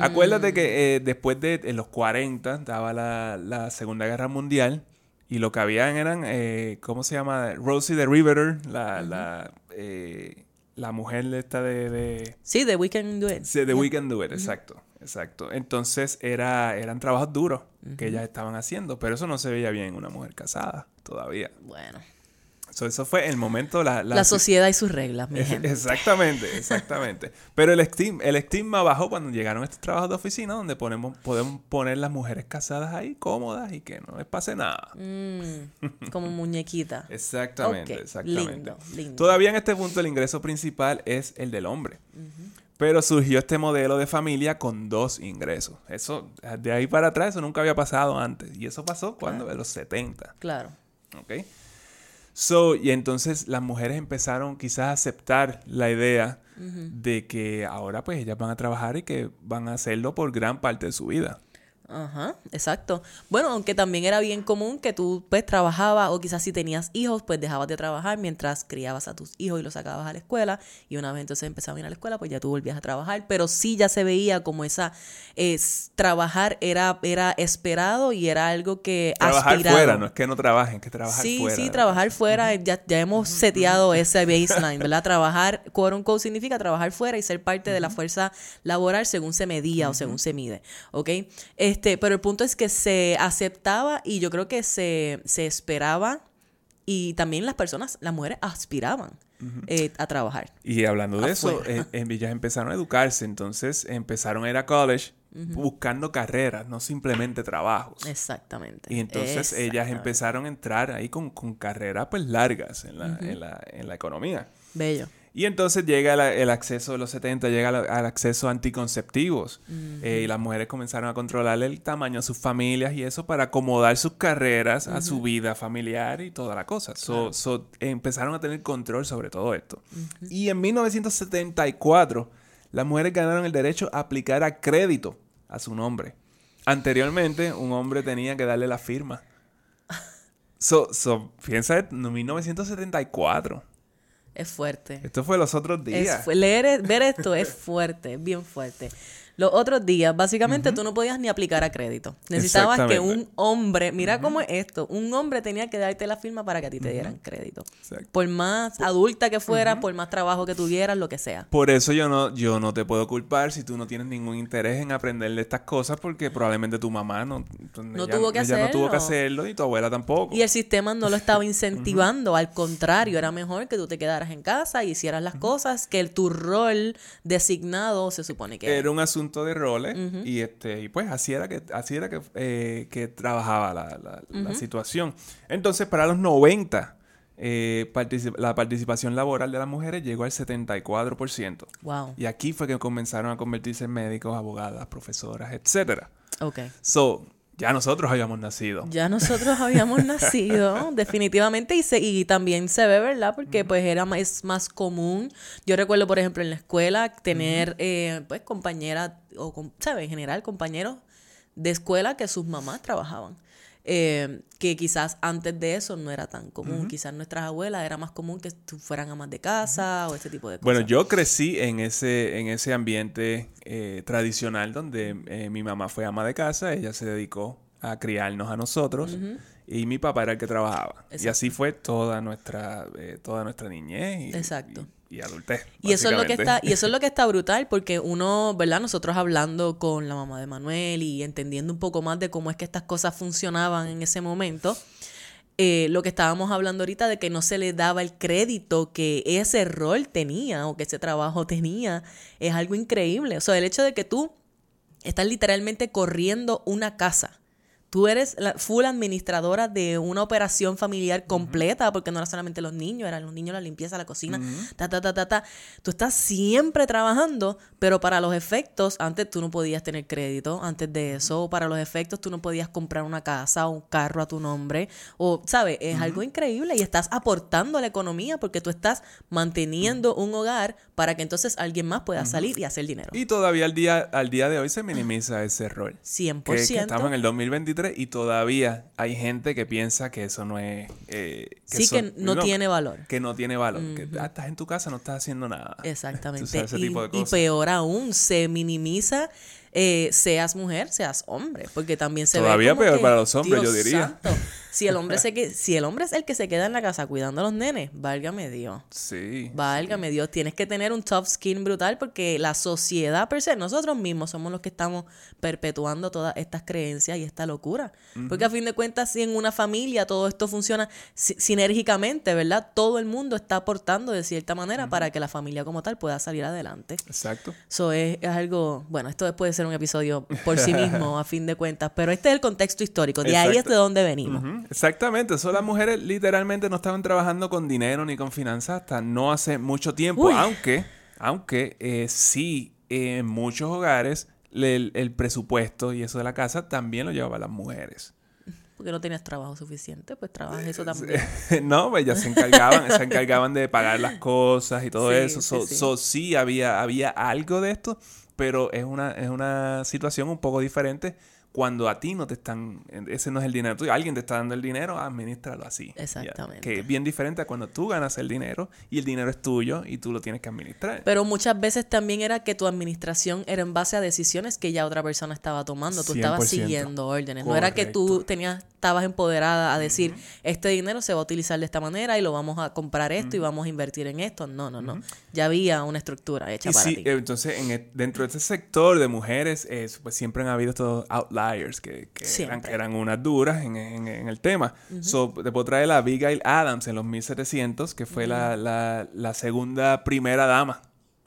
[SPEAKER 2] Acuérdate que eh, después de en los 40 daba la, la Segunda Guerra Mundial y lo que habían eran, eh, ¿cómo se llama? Rosie the Riveter, la, la, eh, la mujer esta de... de
[SPEAKER 1] Sí, de We Can Do It.
[SPEAKER 2] Sí, The We Can Do It, exacto, exacto. Entonces era, eran trabajos duros que ellas estaban haciendo, pero eso no se veía bien en una mujer casada todavía.
[SPEAKER 1] Bueno,
[SPEAKER 2] So, eso fue el momento, la,
[SPEAKER 1] la, sociedad y sus reglas, mi gente.
[SPEAKER 2] Exactamente, exactamente. Pero el estigma, el estigma bajó cuando llegaron estos trabajos de oficina donde ponemos, podemos poner las mujeres casadas ahí cómodas y que no les pase nada.
[SPEAKER 1] Mm, como muñequita.
[SPEAKER 2] Exactamente, exactamente.
[SPEAKER 1] lindo, lindo.
[SPEAKER 2] Todavía en este punto el ingreso principal es el del hombre. Pero surgió este modelo de familia con dos ingresos. Eso, de ahí para atrás, eso nunca había pasado antes. Y eso pasó cuando, en los 70.
[SPEAKER 1] Claro.
[SPEAKER 2] ¿Ok? So, y entonces las mujeres empezaron quizás a aceptar la idea de que ahora pues ellas van a trabajar y que van a hacerlo por gran parte de su vida.
[SPEAKER 1] Ajá, exacto. Bueno, aunque también era bien común que tú pues trabajabas o quizás si tenías hijos pues dejabas de trabajar mientras criabas a tus hijos y los sacabas a la escuela y una vez entonces empezaban a ir a la escuela pues ya tú volvías a trabajar, pero sí ya se veía como esa es trabajar era era esperado y era algo que
[SPEAKER 2] Trabajar fuera, no es que no trabajen, que trabajar
[SPEAKER 1] sí,
[SPEAKER 2] fuera.
[SPEAKER 1] Sí, sí, trabajar fuera, ya, ya hemos seteado ese baseline, ¿verdad? Trabajar, quote unquote, significa trabajar fuera y ser parte de la fuerza laboral según se medía o según se mide, ¿ok? Este, pero el punto es que se aceptaba y yo creo que se, se esperaba y también las personas, las mujeres aspiraban eh, a trabajar.
[SPEAKER 2] Y hablando de eso, eh, en ellas empezaron a educarse, entonces empezaron a ir a college buscando carreras, no simplemente trabajos.
[SPEAKER 1] Exactamente.
[SPEAKER 2] Y entonces ellas empezaron a entrar ahí con, con carreras pues largas en la, en la, en la economía.
[SPEAKER 1] Bello.
[SPEAKER 2] Y entonces llega el, acceso de los 70, llega al acceso a anticonceptivos. Eh, y las mujeres comenzaron a controlar el tamaño de sus familias y eso para acomodar sus carreras a su vida familiar y toda la cosa. empezaron a tener control sobre todo esto. Y en 1974, las mujeres ganaron el derecho a aplicar a crédito a su nombre. Anteriormente, un hombre tenía que darle la firma. So, so, piensa en 1974.
[SPEAKER 1] Es fuerte.
[SPEAKER 2] Esto fue los otros días.
[SPEAKER 1] leer, ver esto es fuerte, bien fuerte. Los otros días, básicamente, tú no podías ni aplicar a crédito. Necesitabas que un hombre, mira cómo es esto, un hombre tenía que darte la firma para que a ti te dieran crédito. Por más adulta que fueras, por más trabajo que tuvieras, lo que sea.
[SPEAKER 2] Por eso yo no, yo no te puedo culpar si tú no tienes ningún interés en aprender de estas cosas, porque probablemente tu mamá no,
[SPEAKER 1] no tuvo que hacerlo.
[SPEAKER 2] no tuvo que hacerlo y tu abuela tampoco.
[SPEAKER 1] Y el sistema no lo estaba incentivando, al contrario, era mejor que tú te quedaras en casa y hicieras las cosas que el, tu rol designado se supone que
[SPEAKER 2] era un asunto de roles y este y pues así era que así era que, eh, que trabajaba la, la, situación entonces para los 90 eh, la participación laboral de las mujeres llegó al 74%.
[SPEAKER 1] Wow.
[SPEAKER 2] Y aquí fue que comenzaron a convertirse en médicos, abogadas, profesoras, etcétera.
[SPEAKER 1] Ok.
[SPEAKER 2] So, ya nosotros habíamos nacido.
[SPEAKER 1] Ya nosotros habíamos nacido, definitivamente, y, se, y también se ve, ¿verdad? Porque pues era más, es más común. Yo recuerdo, por ejemplo, en la escuela tener, eh, pues, compañeras, o, ¿sabes? En general, compañeros de escuela que sus mamás trabajaban. Eh, que quizás antes de eso no era tan común. Quizás nuestras abuelas era más común que fueran amas de casa o ese tipo de cosas.
[SPEAKER 2] Bueno, yo crecí en ese, en ese ambiente eh, tradicional donde eh, mi mamá fue ama de casa, ella se dedicó a criarnos a nosotros y mi papá era el que trabajaba. Y así fue toda nuestra, toda nuestra niñez.
[SPEAKER 1] Exacto
[SPEAKER 2] y adultez.
[SPEAKER 1] Y eso es lo que está, y eso es lo que está brutal, porque uno, ¿verdad? Nosotros hablando con la mamá de Manuel y entendiendo un poco más de cómo es que estas cosas funcionaban en ese momento. Eh, lo que estábamos hablando ahorita de que no se le daba el crédito que ese rol tenía o que ese trabajo tenía, es algo increíble. O sea, el hecho de que tú estás literalmente corriendo una casa Tú eres la full administradora de una operación familiar completa, porque no era solamente los niños, eran los niños, la limpieza, la cocina, ta, ta, ta, ta, ta. Tú estás siempre trabajando, pero para los efectos, antes tú no podías tener crédito, antes de eso, para los efectos tú no podías comprar una casa o un carro a tu nombre, o, ¿sabes? Es algo increíble y estás aportando a la economía porque tú estás manteniendo un hogar para que entonces alguien más pueda salir y hacer dinero.
[SPEAKER 2] Y todavía al día, al día de hoy se minimiza ese rol.
[SPEAKER 1] 100%.
[SPEAKER 2] Que, que estamos en el 2023 y todavía hay gente que piensa que eso no es...
[SPEAKER 1] Eh, sí, que no, tiene valor.
[SPEAKER 2] Que no tiene valor. Que ah, estás en tu casa, no estás haciendo nada.
[SPEAKER 1] Exactamente. y, peor aún, se minimiza eh, seas mujer, seas hombre, porque también se
[SPEAKER 2] Todavía
[SPEAKER 1] ve
[SPEAKER 2] peor para los hombres, yo diría.
[SPEAKER 1] Si el hombre se que, si el hombre es el que se queda en la casa cuidando a los nenes, válgame Dios.
[SPEAKER 2] Sí.
[SPEAKER 1] Válgame Dios, tienes que tener un tough skin brutal porque la sociedad per se, nosotros mismos somos los que estamos perpetuando todas estas creencias y esta locura. Porque a fin de cuentas, si en una familia todo esto funciona sinérgicamente, ¿verdad? Todo el mundo está aportando de cierta manera para que la familia como tal pueda salir adelante.
[SPEAKER 2] Exacto.
[SPEAKER 1] Eso es, es algo, bueno, esto puede ser un episodio por sí mismo a fin de cuentas, pero este es el contexto histórico, de ahí es de donde venimos.
[SPEAKER 2] Exactamente, eso las mujeres literalmente no estaban trabajando con dinero ni con finanzas hasta no hace mucho tiempo, aunque, aunque eh, sí en muchos hogares el, presupuesto y eso de la casa también lo llevaban las mujeres.
[SPEAKER 1] Porque no tenías trabajo suficiente, pues trabajas eso también.
[SPEAKER 2] no, pues ellas se encargaban, se encargaban de pagar las cosas y todo eso. Sí, sí. había, había algo de esto, pero es una, es una situación un poco diferente cuando a ti no te están, ese no es el dinero tuyo, alguien te está dando el dinero, administralo así.
[SPEAKER 1] Exactamente.
[SPEAKER 2] Que es bien diferente a cuando tú ganas el dinero y el dinero es tuyo y tú lo tienes que administrar.
[SPEAKER 1] Pero muchas veces también era que tu administración era en base a decisiones que ya otra persona estaba tomando. Tú estabas
[SPEAKER 2] 100%.
[SPEAKER 1] siguiendo órdenes. No era que tú tenías, estabas empoderada a decir, este dinero se va a utilizar de esta manera y lo vamos a comprar esto y vamos a invertir en esto. No, no, no. Ya había una estructura hecha
[SPEAKER 2] Y
[SPEAKER 1] para
[SPEAKER 2] sí,
[SPEAKER 1] ti.
[SPEAKER 2] entonces en e- dentro de ese sector de mujeres, eh, pues siempre han habido estos outliers que, que eran,
[SPEAKER 1] Siempre.
[SPEAKER 2] que eran unas duras en, en- en el tema. So, te puedo traer a Abigail Adams en los 1700, que fue la, la- la segunda primera dama,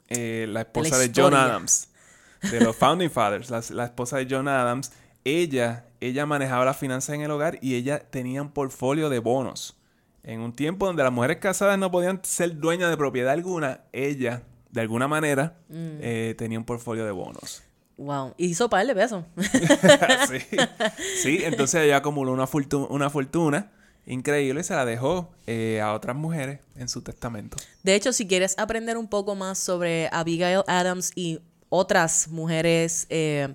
[SPEAKER 2] eh, la esposa de, John. Adams, de los Founding Fathers, la, la esposa de John Adams. Ella, ella manejaba las finanzas en el hogar y ella tenía un portfolio de bonos. En un tiempo donde las mujeres casadas no podían ser dueñas de propiedad alguna, ella, de alguna manera,
[SPEAKER 1] Mm.
[SPEAKER 2] eh, tenía un portfolio de bonos.
[SPEAKER 1] Wow. Y hizo par de pesos.
[SPEAKER 2] sí. Sí, entonces ella acumuló una, fortu- una fortuna increíble y se la dejó eh, a otras mujeres en su testamento.
[SPEAKER 1] De hecho, si quieres aprender un poco más sobre Abigail Adams y otras mujeres eh,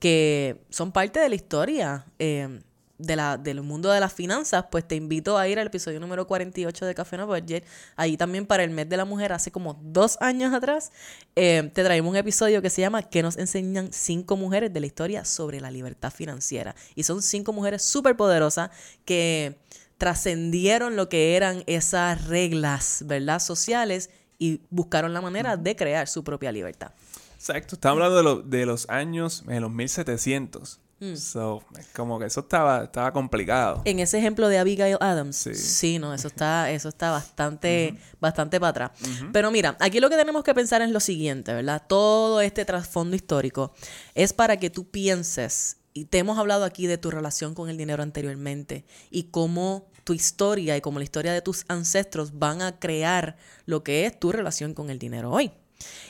[SPEAKER 1] que son parte de la historia eh, de la, del mundo de las finanzas, pues te invito a ir al episodio número 48 de Café No Budget. Ahí también para el mes de la mujer, hace como dos años atrás, eh, te traemos un episodio que se llama ¿Qué nos enseñan cinco mujeres de la historia sobre la libertad financiera? Y son cinco mujeres súper poderosas que trascendieron lo que eran esas reglas, ¿verdad? Sociales y buscaron la manera de crear su propia libertad.
[SPEAKER 2] Exacto, estamos hablando de, lo- de los años, en los 1700.
[SPEAKER 1] Mm.
[SPEAKER 2] So, es como que eso estaba, estaba complicado.
[SPEAKER 1] En ese ejemplo de Abigail Adams, sí,
[SPEAKER 2] Sí.
[SPEAKER 1] no, eso está, eso está bastante, bastante para atrás. Pero mira, aquí lo que tenemos que pensar es lo siguiente, ¿verdad? Todo este trasfondo histórico es para que tú pienses, y te hemos hablado aquí de tu relación con el dinero anteriormente, y cómo tu historia y como la historia de tus ancestros van a crear lo que es tu relación con el dinero hoy.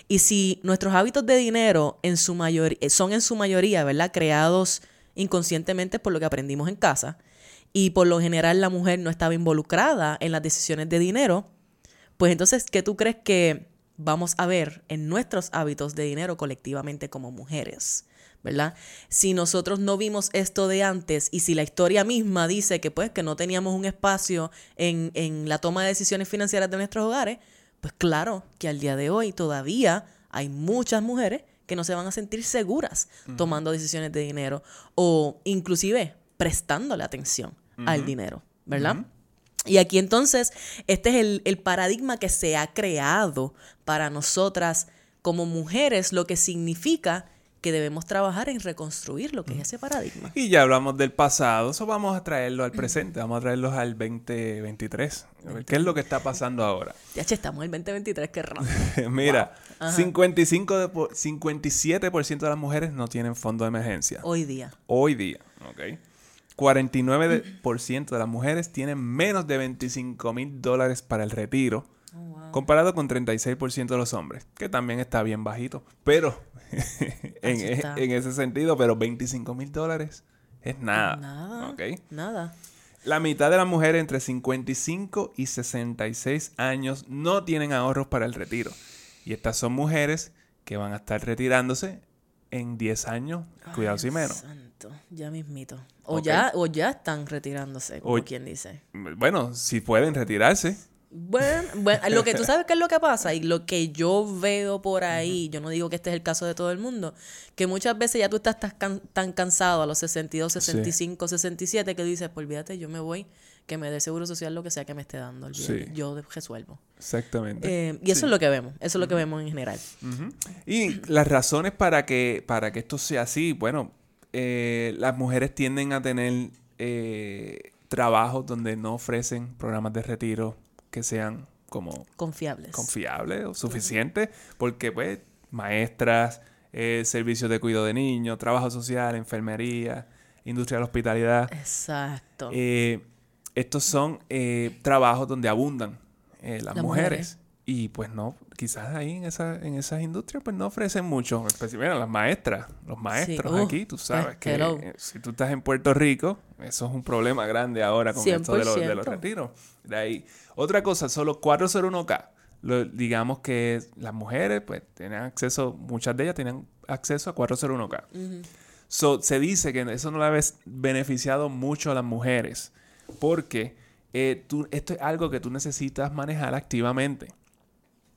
[SPEAKER 1] Y si nuestros hábitos de dinero en su mayor, eh, son en su mayoría, ¿verdad? Creados inconscientemente por lo que aprendimos en casa y por lo general la mujer no estaba involucrada en las decisiones de dinero, pues entonces, ¿qué tú crees que vamos a ver en nuestros hábitos de dinero colectivamente como mujeres? ¿Verdad? Si nosotros no vimos esto de antes y si la historia misma dice que pues que no teníamos un espacio en, en la toma de decisiones financieras de nuestros hogares, pues claro que al día de hoy todavía hay muchas mujeres que no se van a sentir seguras tomando decisiones de dinero o inclusive prestándole atención al dinero, ¿verdad? Y aquí entonces, este es el, el paradigma que se ha creado para nosotras como mujeres, lo que significa que debemos trabajar en reconstruir lo que es ese paradigma.
[SPEAKER 2] Y ya hablamos del pasado, eso vamos a traerlo al presente, vamos a traerlos al 2023. A ver, ¿Qué es lo que está pasando ahora?
[SPEAKER 1] Ya che, estamos en el 2023, qué rápido.
[SPEAKER 2] Mira, 55 de po- 57% de las mujeres no tienen fondo de emergencia.
[SPEAKER 1] Hoy día.
[SPEAKER 2] Hoy día, ¿ok? 49% de las mujeres tienen menos de 25 mil dólares para el retiro, comparado con 36% de los hombres, que también está bien bajito. Pero, en,
[SPEAKER 1] está.
[SPEAKER 2] en ese sentido, pero 25 mil dólares es nada.
[SPEAKER 1] Nada. Nada.
[SPEAKER 2] La mitad de las mujeres entre 55 y 66 años no tienen ahorros para el retiro. Y estas son mujeres que van a estar retirándose en 10 años, cuidado si menos.
[SPEAKER 1] Santo, ya mismito. O, ya, o ya están retirándose, como
[SPEAKER 2] O-
[SPEAKER 1] quien dice.
[SPEAKER 2] Bueno, si pueden retirarse.
[SPEAKER 1] Bueno, bueno, lo que tú sabes que es lo que pasa y lo que yo veo por ahí, yo no digo que este es el caso de todo el mundo, que muchas veces ya tú estás tan, can- tan cansado a los 62, 65, 67 que dices, pues olvídate, yo me voy, que me dé seguro social lo que sea que me esté dando, olvídate,
[SPEAKER 2] Sí.
[SPEAKER 1] yo resuelvo.
[SPEAKER 2] Exactamente.
[SPEAKER 1] Eh, y eso
[SPEAKER 2] Sí.
[SPEAKER 1] es lo que vemos, eso es lo que vemos en general.
[SPEAKER 2] Y las razones para que, para que esto sea así, bueno, eh, las mujeres tienden a tener eh, trabajos donde no ofrecen programas de retiro que sean como
[SPEAKER 1] Confiables.
[SPEAKER 2] confiables o suficientes, porque pues maestras, eh, servicios de cuidado de niños, trabajo social, enfermería, industria de la hospitalidad,
[SPEAKER 1] Exacto.
[SPEAKER 2] eh, estos son eh, trabajos donde abundan las,
[SPEAKER 1] Las
[SPEAKER 2] mujeres.
[SPEAKER 1] mujeres.
[SPEAKER 2] Y pues no, quizás ahí en, esa, en esas industrias pues no ofrecen mucho. Especialmente las maestras, los maestros
[SPEAKER 1] uh,
[SPEAKER 2] aquí, tú sabes
[SPEAKER 1] pues,
[SPEAKER 2] que eh, si tú estás en Puerto Rico, eso es un problema grande ahora con esto de los, de los
[SPEAKER 1] 100%.
[SPEAKER 2] retiros. De ahí. Otra cosa, solo 401k. Lo- digamos que las mujeres pues tienen acceso, muchas de ellas tienen acceso a 401k. So, se dice que eso no le ha beneficiado mucho a las mujeres porque eh, tú, esto es algo que tú necesitas manejar activamente.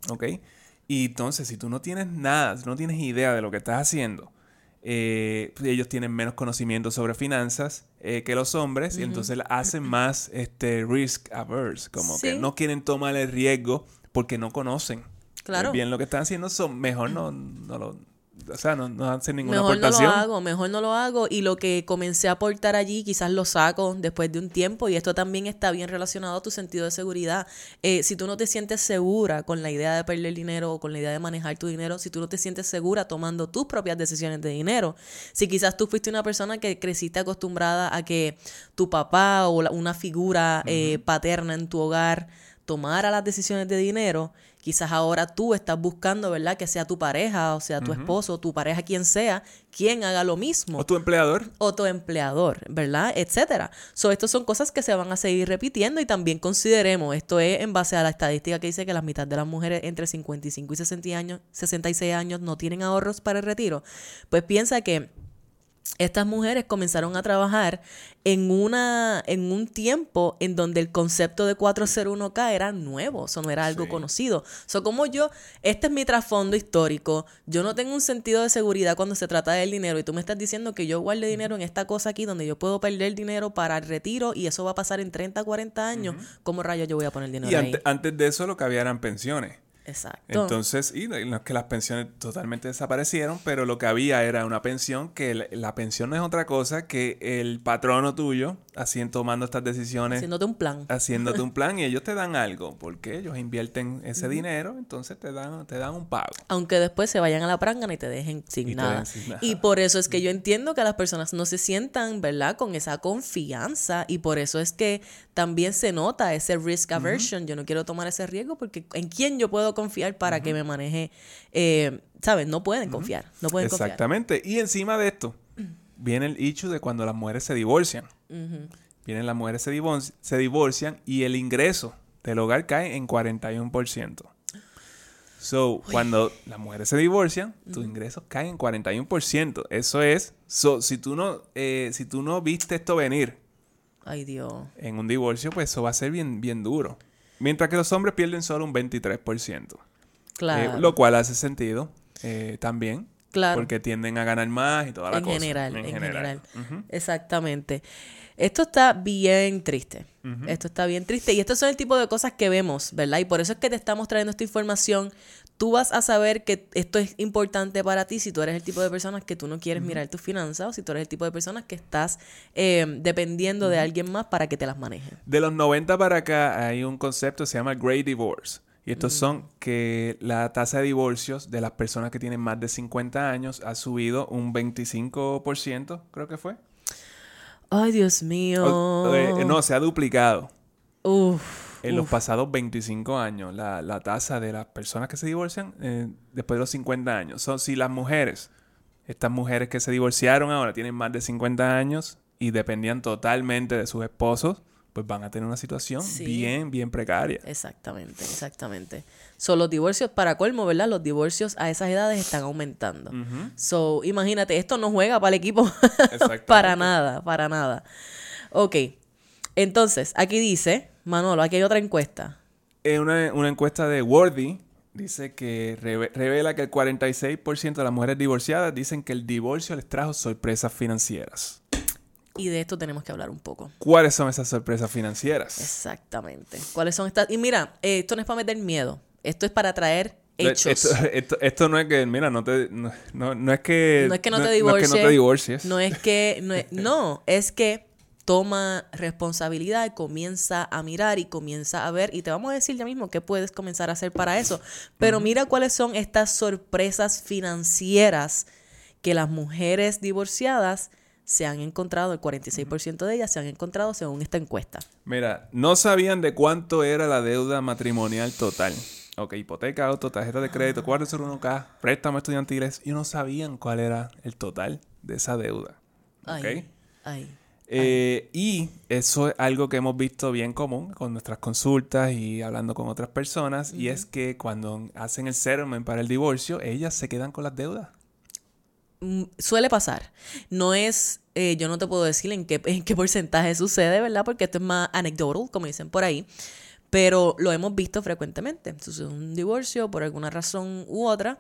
[SPEAKER 2] ¿Ok? Y entonces, si tú no tienes nada, si no tienes idea de lo que estás haciendo, eh, ellos tienen menos conocimiento sobre finanzas eh, que los hombres y entonces hacen más este, risk averse, como que no quieren tomar el riesgo porque no conocen claro. bien lo que están haciendo, son mejor no, no lo o sea, no, no hacen ninguna
[SPEAKER 1] mejor
[SPEAKER 2] aportación.
[SPEAKER 1] Mejor no lo hago, mejor no lo hago. Y lo que comencé a aportar allí, quizás lo saco después de un tiempo. Y esto también está bien relacionado a tu sentido de seguridad. Eh, si tú no te sientes segura con la idea de perder dinero o con la idea de manejar tu dinero, si tú no te sientes segura tomando tus propias decisiones de dinero, si quizás tú fuiste una persona que creciste acostumbrada a que tu papá o una figura eh, paterna en tu hogar tomara las decisiones de dinero, quizás ahora tú estás buscando, ¿verdad? Que sea tu pareja, o sea tu esposo, tu pareja, quien sea, quien haga lo mismo.
[SPEAKER 2] O tu empleador.
[SPEAKER 1] O tu empleador, ¿verdad? Etcétera. So, estas son cosas que se van a seguir repitiendo y también consideremos, esto es en base a la estadística que dice que la mitad de las mujeres entre 55 y 60 años, 66 años no tienen ahorros para el retiro. Pues piensa que estas mujeres comenzaron a trabajar en, una, en un tiempo en donde el concepto de 401k era nuevo, eso no era algo conocido. So, como yo, este es mi trasfondo histórico, yo no tengo un sentido de seguridad cuando se trata del dinero y tú me estás diciendo que yo guarde dinero en esta cosa aquí donde yo puedo perder dinero para el retiro y eso va a pasar en 30, 40 años, ¿cómo rayos yo voy a poner dinero
[SPEAKER 2] y
[SPEAKER 1] ahí?
[SPEAKER 2] antes de eso lo que había eran pensiones.
[SPEAKER 1] Exacto.
[SPEAKER 2] Entonces, y no es que las pensiones totalmente desaparecieron, pero lo que había era una pensión que la, pensión no es otra cosa que el patrono tuyo haciendo tomando estas decisiones.
[SPEAKER 1] Haciéndote un plan.
[SPEAKER 2] Haciéndote un plan y ellos te dan algo, porque ellos invierten ese dinero, entonces te dan, te dan un pago.
[SPEAKER 1] Aunque después se vayan a la prangana y te dejen sin, nada. Y por eso es que yo entiendo que las personas no se sientan, ¿verdad?, con esa confianza y por eso es que también se nota ese risk aversion. Yo no quiero tomar ese riesgo porque ¿en quién yo puedo confiar para que me maneje? Eh, ¿Sabes? No pueden confiar. No pueden
[SPEAKER 2] Exactamente. Y encima de esto, viene el hecho de cuando las mujeres se divorcian. Vienen las mujeres se, se divorcian y el ingreso del hogar cae en 41%. So, cuando las mujeres se divorcian, tus ingresos caen en 41%. Eso es, so, si tú no, eh, si tú no viste esto venir,
[SPEAKER 1] Ay, Dios.
[SPEAKER 2] En un divorcio, pues eso va a ser bien, bien duro. Mientras que los hombres pierden solo un 23%. Claro. Eh, lo cual hace sentido eh, también. Claro. Porque tienden a ganar más y toda la
[SPEAKER 1] en
[SPEAKER 2] cosa.
[SPEAKER 1] General, en, general. Exactamente. Esto está bien triste. Esto está bien triste. Y estos son el tipo de cosas que vemos, ¿verdad? Y por eso es que te estamos trayendo esta información tú vas a saber que esto es importante para ti si tú eres el tipo de personas que tú no quieres mirar tus finanzas o si tú eres el tipo de personas que estás eh, dependiendo de alguien más para que te las maneje.
[SPEAKER 2] De los 90 para acá hay un concepto que se llama Great Divorce. Y estos son que la tasa de divorcios de las personas que tienen más de 50 años ha subido un 25%, creo que fue.
[SPEAKER 1] Ay, Dios mío.
[SPEAKER 2] Eh, no, se ha duplicado. Uf en los pasados 25 años, la, la, tasa de las personas que se divorcian eh, después de los 50 años. Son si las mujeres, estas mujeres que se divorciaron ahora tienen más de 50 años y dependían totalmente de sus esposos, pues van a tener una situación bien, bien precaria.
[SPEAKER 1] Exactamente, exactamente. Son los divorcios, para colmo, ¿verdad? Los divorcios a esas edades están aumentando. So, imagínate, esto no juega para el equipo para nada, para nada. Ok, entonces, aquí dice, Manolo, aquí hay otra encuesta.
[SPEAKER 2] Es una, encuesta de Worthy. Dice que revela que el 46% de las mujeres divorciadas dicen que el divorcio les trajo sorpresas financieras.
[SPEAKER 1] Y de esto tenemos que hablar un poco.
[SPEAKER 2] ¿Cuáles son esas sorpresas financieras?
[SPEAKER 1] Exactamente. ¿Cuáles son estas? Y mira, eh, esto no es para meter miedo. Esto es para traer
[SPEAKER 2] hechos. Esto, no es que, mira, no te... No, es que...
[SPEAKER 1] No es que no, te divorcies. No es que no te divorcies. No es que... no, es que toma responsabilidad y comienza a mirar y comienza a ver y te vamos a decir ya mismo qué puedes comenzar a hacer para eso. Pero mira cuáles son estas sorpresas financieras que las mujeres divorciadas se han encontrado, el 46% de ellas se han encontrado según esta encuesta.
[SPEAKER 2] Mira, no sabían de cuánto era la deuda matrimonial total. Ok, hipoteca, auto, tarjeta de crédito, 401k, préstamos estudiantiles, y no sabían cuál era el total de esa deuda.
[SPEAKER 1] Ay, ay.
[SPEAKER 2] Eh, y eso es algo que hemos visto bien común con nuestras consultas y hablando con otras personas, y es que cuando hacen el settlement para el divorcio, ellas se quedan con las deudas.
[SPEAKER 1] Mm, suele pasar. No es, eh, yo no te puedo decir en qué, en qué porcentaje sucede, ¿verdad? Porque esto es más anecdotal, como dicen por ahí. Pero lo hemos visto frecuentemente. Sucede un divorcio por alguna razón u otra,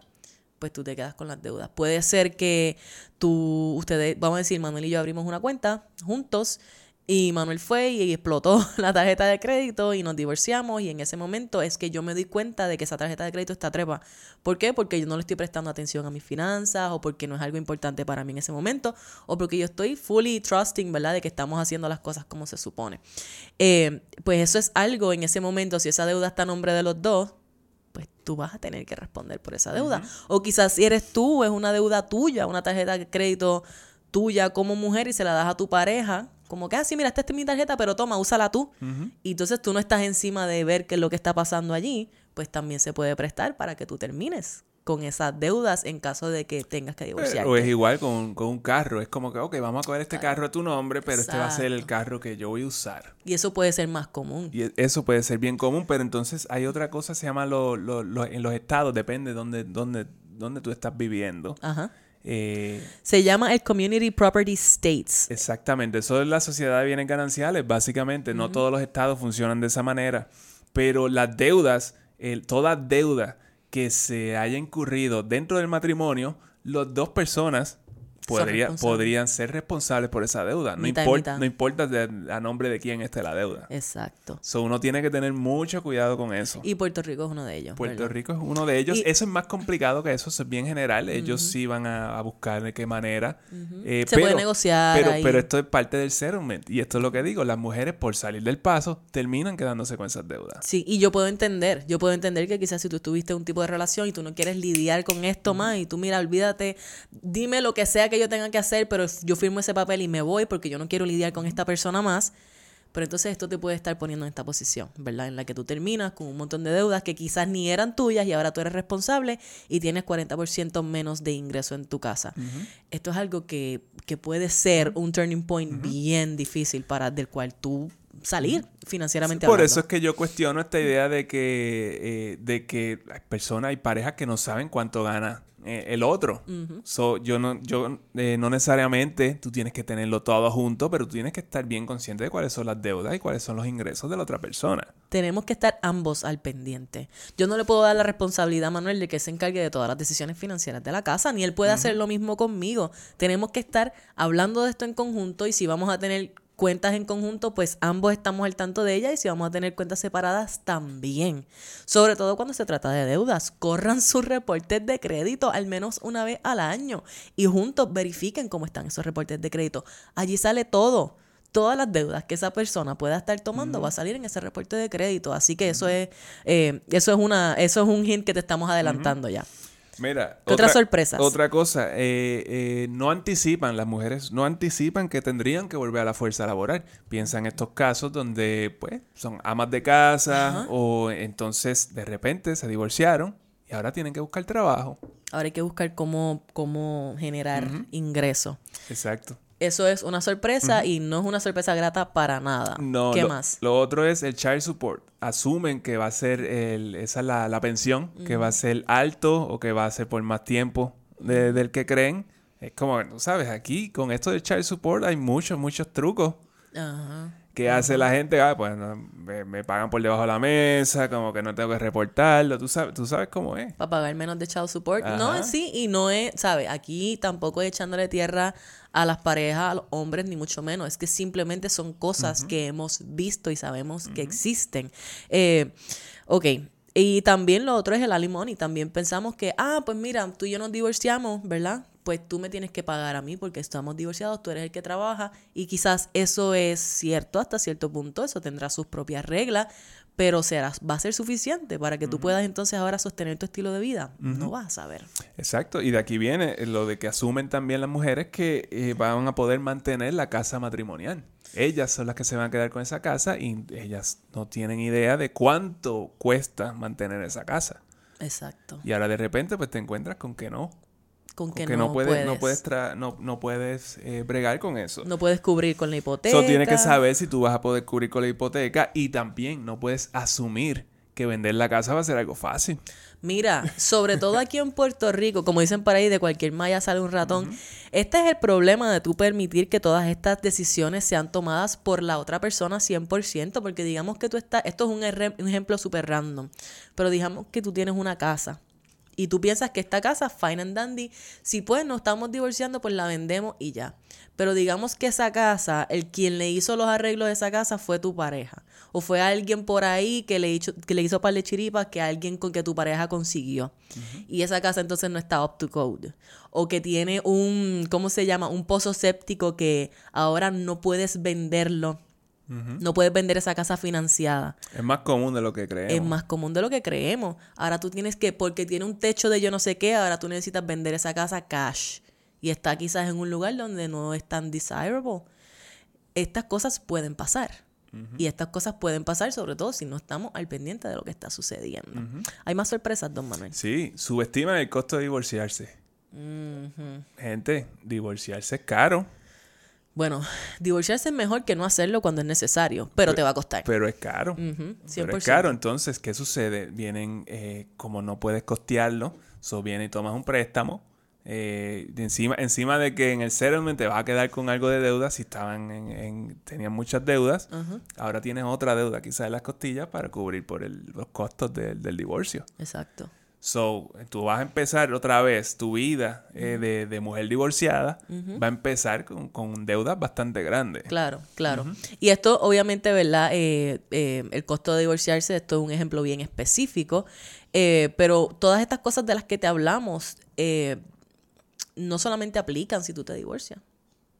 [SPEAKER 1] pues tú te quedas con las deudas. Puede ser que tú, ustedes, vamos a decir, Manuel y yo abrimos una cuenta juntos y Manuel fue y explotó la tarjeta de crédito y nos divorciamos y en ese momento es que yo me doy cuenta de que esa tarjeta de crédito está trepa. ¿Por qué? Porque yo no le estoy prestando atención a mis finanzas o porque no es algo importante para mí en ese momento o porque yo estoy fully trusting, ¿verdad? De que estamos haciendo las cosas como se supone. Eh, pues eso es algo en ese momento, si esa deuda está a nombre de los dos, pues tú vas a tener que responder por esa deuda. O quizás si eres tú, es una deuda tuya, una tarjeta de crédito tuya como mujer y se la das a tu pareja como que, ah, sí, mira, esta es mi tarjeta, pero toma, úsala tú. Y entonces tú no estás encima de ver qué es lo que está pasando allí, pues también se puede prestar para que tú termines con esas deudas en caso de que tengas que divorciarte.
[SPEAKER 2] O es igual con, un carro. Es como que, ok, vamos a coger este carro a tu nombre, pero este va a ser el carro que yo voy a usar.
[SPEAKER 1] Y eso puede ser más común.
[SPEAKER 2] Y e, eso puede ser bien común, pero entonces hay otra cosa, se llama lo, en los estados, depende de dónde, dónde, dónde tú estás viviendo.
[SPEAKER 1] Ajá eh, Se llama el Community Property States.
[SPEAKER 2] Exactamente, eso es la sociedad de bienes gananciales, básicamente. No todos los estados funcionan de esa manera, pero las deudas, toda deuda que se haya incurrido dentro del matrimonio, las dos personas podría, podrían ser responsables por esa deuda. No, importa, no importa a nombre de quién esté la deuda.
[SPEAKER 1] Exacto.
[SPEAKER 2] So, uno tiene que tener mucho cuidado con eso.
[SPEAKER 1] Y Puerto Rico es uno de ellos.
[SPEAKER 2] Puerto Rico es uno de ellos. eso es más complicado que eso, es bien general. Ellos sí van a, buscar de qué manera.
[SPEAKER 1] Eh, Se puede negociar.
[SPEAKER 2] Pero, pero esto es parte del settlement. Y esto es lo que digo. Las mujeres, por salir del paso, terminan quedándose con esas deudas.
[SPEAKER 1] Sí, y yo puedo entender. Yo puedo entender que quizás si tú tuviste un tipo de relación y tú no quieres lidiar con esto más y tú, mira, olvídate, dime lo que sea que yo tenga que hacer, pero yo firmo ese papel y me voy porque yo no quiero lidiar con esta persona más. Pero entonces esto te puede estar poniendo en esta posición, ¿verdad? En la que tú terminas con un montón de deudas que quizás ni eran tuyas y ahora tú eres responsable y tienes 40% menos de ingreso en tu casa. Esto es algo que, puede ser un turning point bien difícil para del cual tú salir financieramente
[SPEAKER 2] Por eso es que yo cuestiono esta idea de que, eh, de que hay personas, y parejas que no saben cuánto gana eh, el otro. yo no, yo eh, no necesariamente tú tienes que tenerlo todo junto, pero tú tienes que estar bien consciente de cuáles son las deudas y cuáles son los ingresos de la otra persona.
[SPEAKER 1] Tenemos que estar ambos al pendiente. Yo no le puedo dar la responsabilidad a Manuel de que se encargue de todas las decisiones financieras de la casa, ni él puede hacer lo mismo conmigo. Tenemos que estar hablando de esto en conjunto y si vamos a tener cuentas en conjunto, pues ambos estamos al tanto de ella y si vamos a tener cuentas separadas también. Sobre todo cuando se trata de deudas, corran sus reportes de crédito al menos una vez al año y juntos verifiquen cómo están esos reportes de crédito. Allí sale todo. Todas las deudas que esa persona pueda estar tomando va a salir en ese reporte de crédito. Así que eso es, eh, eso es una, eso es un hint que te estamos adelantando ya.
[SPEAKER 2] Mira,
[SPEAKER 1] otra, sorpresa.
[SPEAKER 2] Otra cosa, eh, eh, no anticipan, las mujeres no anticipan que tendrían que volver a la fuerza laboral. Piensan en estos casos donde, pues, son amas de casa o entonces de repente se divorciaron y ahora tienen que buscar trabajo.
[SPEAKER 1] Ahora hay que buscar cómo, cómo generar ingreso.
[SPEAKER 2] Exacto.
[SPEAKER 1] Eso es una sorpresa y no es una sorpresa grata para nada. No, ¿Qué más?
[SPEAKER 2] Lo otro es el child support. Asumen que va a ser el, esa es la, pensión, que va a ser alto o que va a ser por más tiempo del que creen. Es como, ¿sabes? Aquí con esto del child support hay muchos, muchos trucos. Ajá. ¿Qué hace la gente? Ah, pues me, pagan por debajo de la mesa, como que no tengo que reportarlo. Tú sabes, tú sabes cómo es.
[SPEAKER 1] Para pagar menos de child support. No, sí, y no es, ¿sabes? Aquí tampoco es echándole tierra a las parejas, a los hombres, ni mucho menos. Es que simplemente son cosas que hemos visto y sabemos que existen. Eh, ok. Y también lo otro es el alimony. También pensamos que, ah, pues mira, tú y yo nos divorciamos, ¿verdad? Pues tú me tienes que pagar a mí porque estamos divorciados, tú eres el que trabaja y quizás eso es cierto hasta cierto punto, eso tendrá sus propias reglas, pero será, va a ser suficiente para que tú puedas entonces ahora sostener tu estilo de vida. No vas a saber.
[SPEAKER 2] Exacto, y de aquí viene lo de que asumen también las mujeres que eh, van a poder mantener la casa matrimonial. Ellas son las que se van a quedar con esa casa y ellas no tienen idea de cuánto cuesta mantener esa casa.
[SPEAKER 1] Exacto.
[SPEAKER 2] Y ahora de repente pues te encuentras con que no,
[SPEAKER 1] con que, no, puedes,
[SPEAKER 2] no puedes, no, puedes eh, bregar con eso.
[SPEAKER 1] No puedes cubrir con la hipoteca.
[SPEAKER 2] Eso tienes que saber si tú vas a poder cubrir con la hipoteca y también no puedes asumir que vender la casa va a ser algo fácil.
[SPEAKER 1] Mira, sobre todo aquí en Puerto Rico, como dicen por ahí, de cualquier malla sale un ratón. Este es el problema de tú permitir que todas estas decisiones sean tomadas por la otra persona 100%, porque digamos que tú estás, esto es un ejemplo súper random, pero digamos que tú tienes una casa y tú piensas que esta casa, fine and dandy, si pues nos estamos divorciando, pues la vendemos y ya. Pero digamos que esa casa, el quien le hizo los arreglos de esa casa fue tu pareja. O fue alguien por ahí que le hizo, que le hizo par de chiripas que alguien con que tu pareja consiguió. Y esa casa entonces no está up to code. O que tiene un, ¿cómo se llama? Un pozo séptico que ahora no puedes venderlo. No puedes vender esa casa financiada.
[SPEAKER 2] Es más común de lo que creemos.
[SPEAKER 1] Es más común de lo que creemos. Ahora tú tienes que, porque tiene un techo de yo no sé qué, ahora tú necesitas vender esa casa cash. Y está quizás en un lugar donde no es tan desirable. Estas cosas pueden pasar. Y estas cosas pueden pasar sobre todo si no estamos al pendiente de lo que está sucediendo. Hay más sorpresas, don Manuel.
[SPEAKER 2] Sí, subestiman el costo de divorciarse. Gente, divorciarse es caro,
[SPEAKER 1] Bueno, divorciarse es mejor que no hacerlo cuando es necesario, pero te va a costar.
[SPEAKER 2] pero es caro. Pero
[SPEAKER 1] 100%.
[SPEAKER 2] es caro, entonces, ¿qué sucede? Vienen, eh, como no puedes costearlo, so viene y tomas un préstamo. eh, de encima, encima de que en el settlement te vas a quedar con algo de deuda, si estaban en, en- tenían muchas deudas, ahora tienes otra deuda quizás en las costillas para cubrir por el- los costos del- del divorcio.
[SPEAKER 1] Exacto.
[SPEAKER 2] So, tú vas a empezar otra vez tu vida eh, de, de mujer divorciada, va a empezar con, con deudas bastante grandes.
[SPEAKER 1] Claro, claro. Y esto, obviamente, ¿verdad? Eh, eh, el costo de divorciarse, esto es un ejemplo bien específico, eh, pero todas estas cosas de las que te hablamos eh, no solamente aplican si tú te divorcias,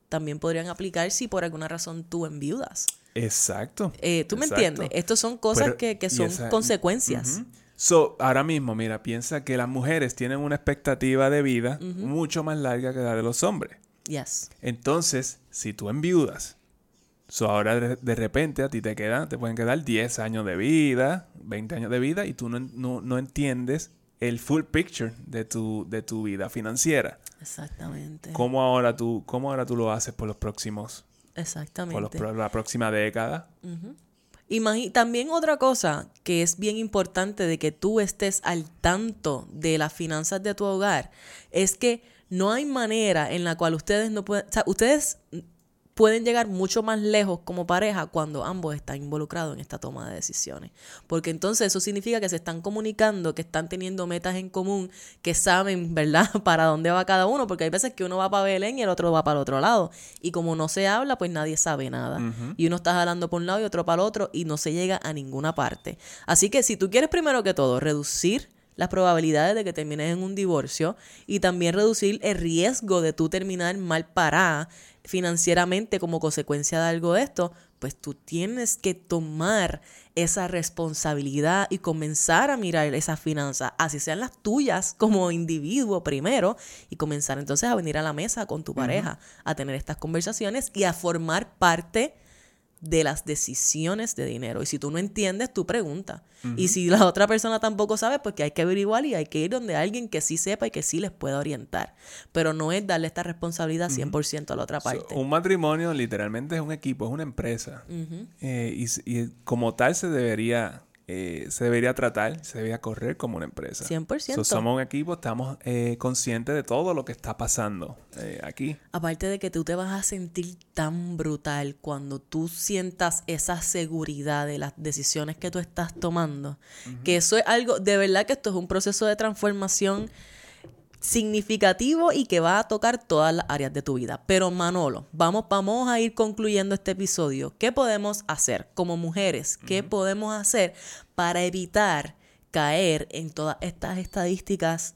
[SPEAKER 1] también podrían aplicar si por alguna razón tú enviudas.
[SPEAKER 2] Exacto.
[SPEAKER 1] ¿Tú me
[SPEAKER 2] exacto.
[SPEAKER 1] entiendes? Estos son cosas
[SPEAKER 2] Pero-
[SPEAKER 1] que, que son
[SPEAKER 2] esa-
[SPEAKER 1] consecuencias.
[SPEAKER 2] So, ahora mismo, mira, piensa que las mujeres tienen una expectativa de vida mucho más larga que la de los hombres.
[SPEAKER 1] Yes.
[SPEAKER 2] Entonces, si tú enviudas, so ahora de, de repente a ti te quedan, te pueden quedar 10 años de vida, 20 años de vida y tú no, no, no entiendes el full picture de tu, de tu vida financiera.
[SPEAKER 1] Exactamente.
[SPEAKER 2] ¿Cómo ahora tú, cómo ahora tú lo haces por los próximos,
[SPEAKER 1] Exactamente.
[SPEAKER 2] por los la próxima década?
[SPEAKER 1] También otra cosa que es bien importante de que tú estés al tanto de las finanzas de tu hogar es que no hay manera en la cual ustedes no pueden, o sea, ustedes pueden llegar mucho más lejos como pareja cuando ambos están involucrados en esta toma de decisiones. Porque entonces eso significa que se están comunicando, que están teniendo metas en común, que saben, ¿verdad?, para dónde va cada uno, porque hay veces que uno va para Belén y el otro va para el otro lado. Y como no se habla, pues nadie sabe nada. Y uno está jalando por un lado y otro para el otro y no se llega a ninguna parte. Así que si tú quieres primero que todo reducir las probabilidades de que termines en un divorcio y también reducir el riesgo de tú terminar mal parada financieramente como consecuencia de algo de esto, pues tú tienes que tomar esa responsabilidad y comenzar a mirar esas finanzas, así sean las tuyas como individuo primero, y comenzar entonces a venir a la mesa con tu pareja, a tener estas conversaciones y a formar parte de las decisiones de dinero. Y si tú no entiendes, tú pregunta. Y si la otra persona tampoco sabe, pues que hay que averiguar y hay que ir donde alguien que sí sepa y que sí les pueda orientar. Pero no es darle esta responsabilidad 100% a la otra
[SPEAKER 2] So,
[SPEAKER 1] parte.
[SPEAKER 2] un matrimonio literalmente es un equipo, es una empresa. Eh, y como tal se debería, eh, se debería tratar, se debería correr como una empresa.
[SPEAKER 1] 100%.
[SPEAKER 2] So, somos un equipo, estamos eh, conscientes de todo lo que está pasando eh, aquí.
[SPEAKER 1] Aparte de que tú te vas a sentir tan brutal cuando tú sientas esa seguridad de las decisiones que tú estás tomando, que eso es algo, de verdad que esto es un proceso de transformación significativo y que va a tocar todas las áreas de tu vida. Pero Manolo, vamos, vamos a ir concluyendo este episodio. ¿Qué podemos hacer como mujeres? ¿Qué podemos hacer para evitar caer en todas estas estadísticas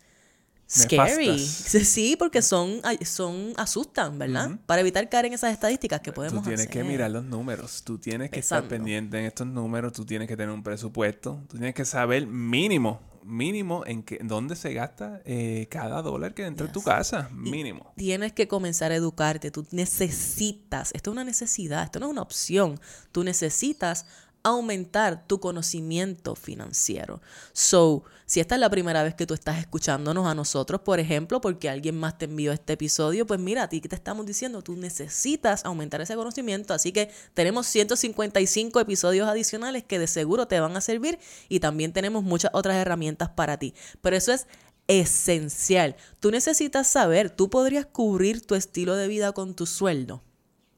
[SPEAKER 1] scary?
[SPEAKER 2] Nefastas.
[SPEAKER 1] Sí, porque son, son asustan, ¿verdad? Para evitar caer en esas estadísticas que podemos
[SPEAKER 2] Tú tienes que
[SPEAKER 1] hacer.
[SPEAKER 2] mirar los números, tú tienes que estar pendiente en estos números, tú tienes que tener un presupuesto, tú tienes que saber mínimo, mínimo en, qué, en dónde se gasta eh, cada dólar que entra en tu casa, mínimo.
[SPEAKER 1] Tienes que comenzar a educarte. Tú necesitas, esto es una necesidad, esto no es una opción. Tú necesitas aumentar tu conocimiento financiero. So, si esta es la primera vez que tú estás escuchándonos a nosotros, por ejemplo, porque alguien más te envió este episodio, pues mira, a ti que te estamos diciendo, tú necesitas aumentar ese conocimiento, así que tenemos 155 episodios adicionales que de seguro te van a servir y también tenemos muchas otras herramientas para ti. Pero eso es esencial. Tú necesitas saber, tú podrías cubrir tu estilo de vida con tu sueldo.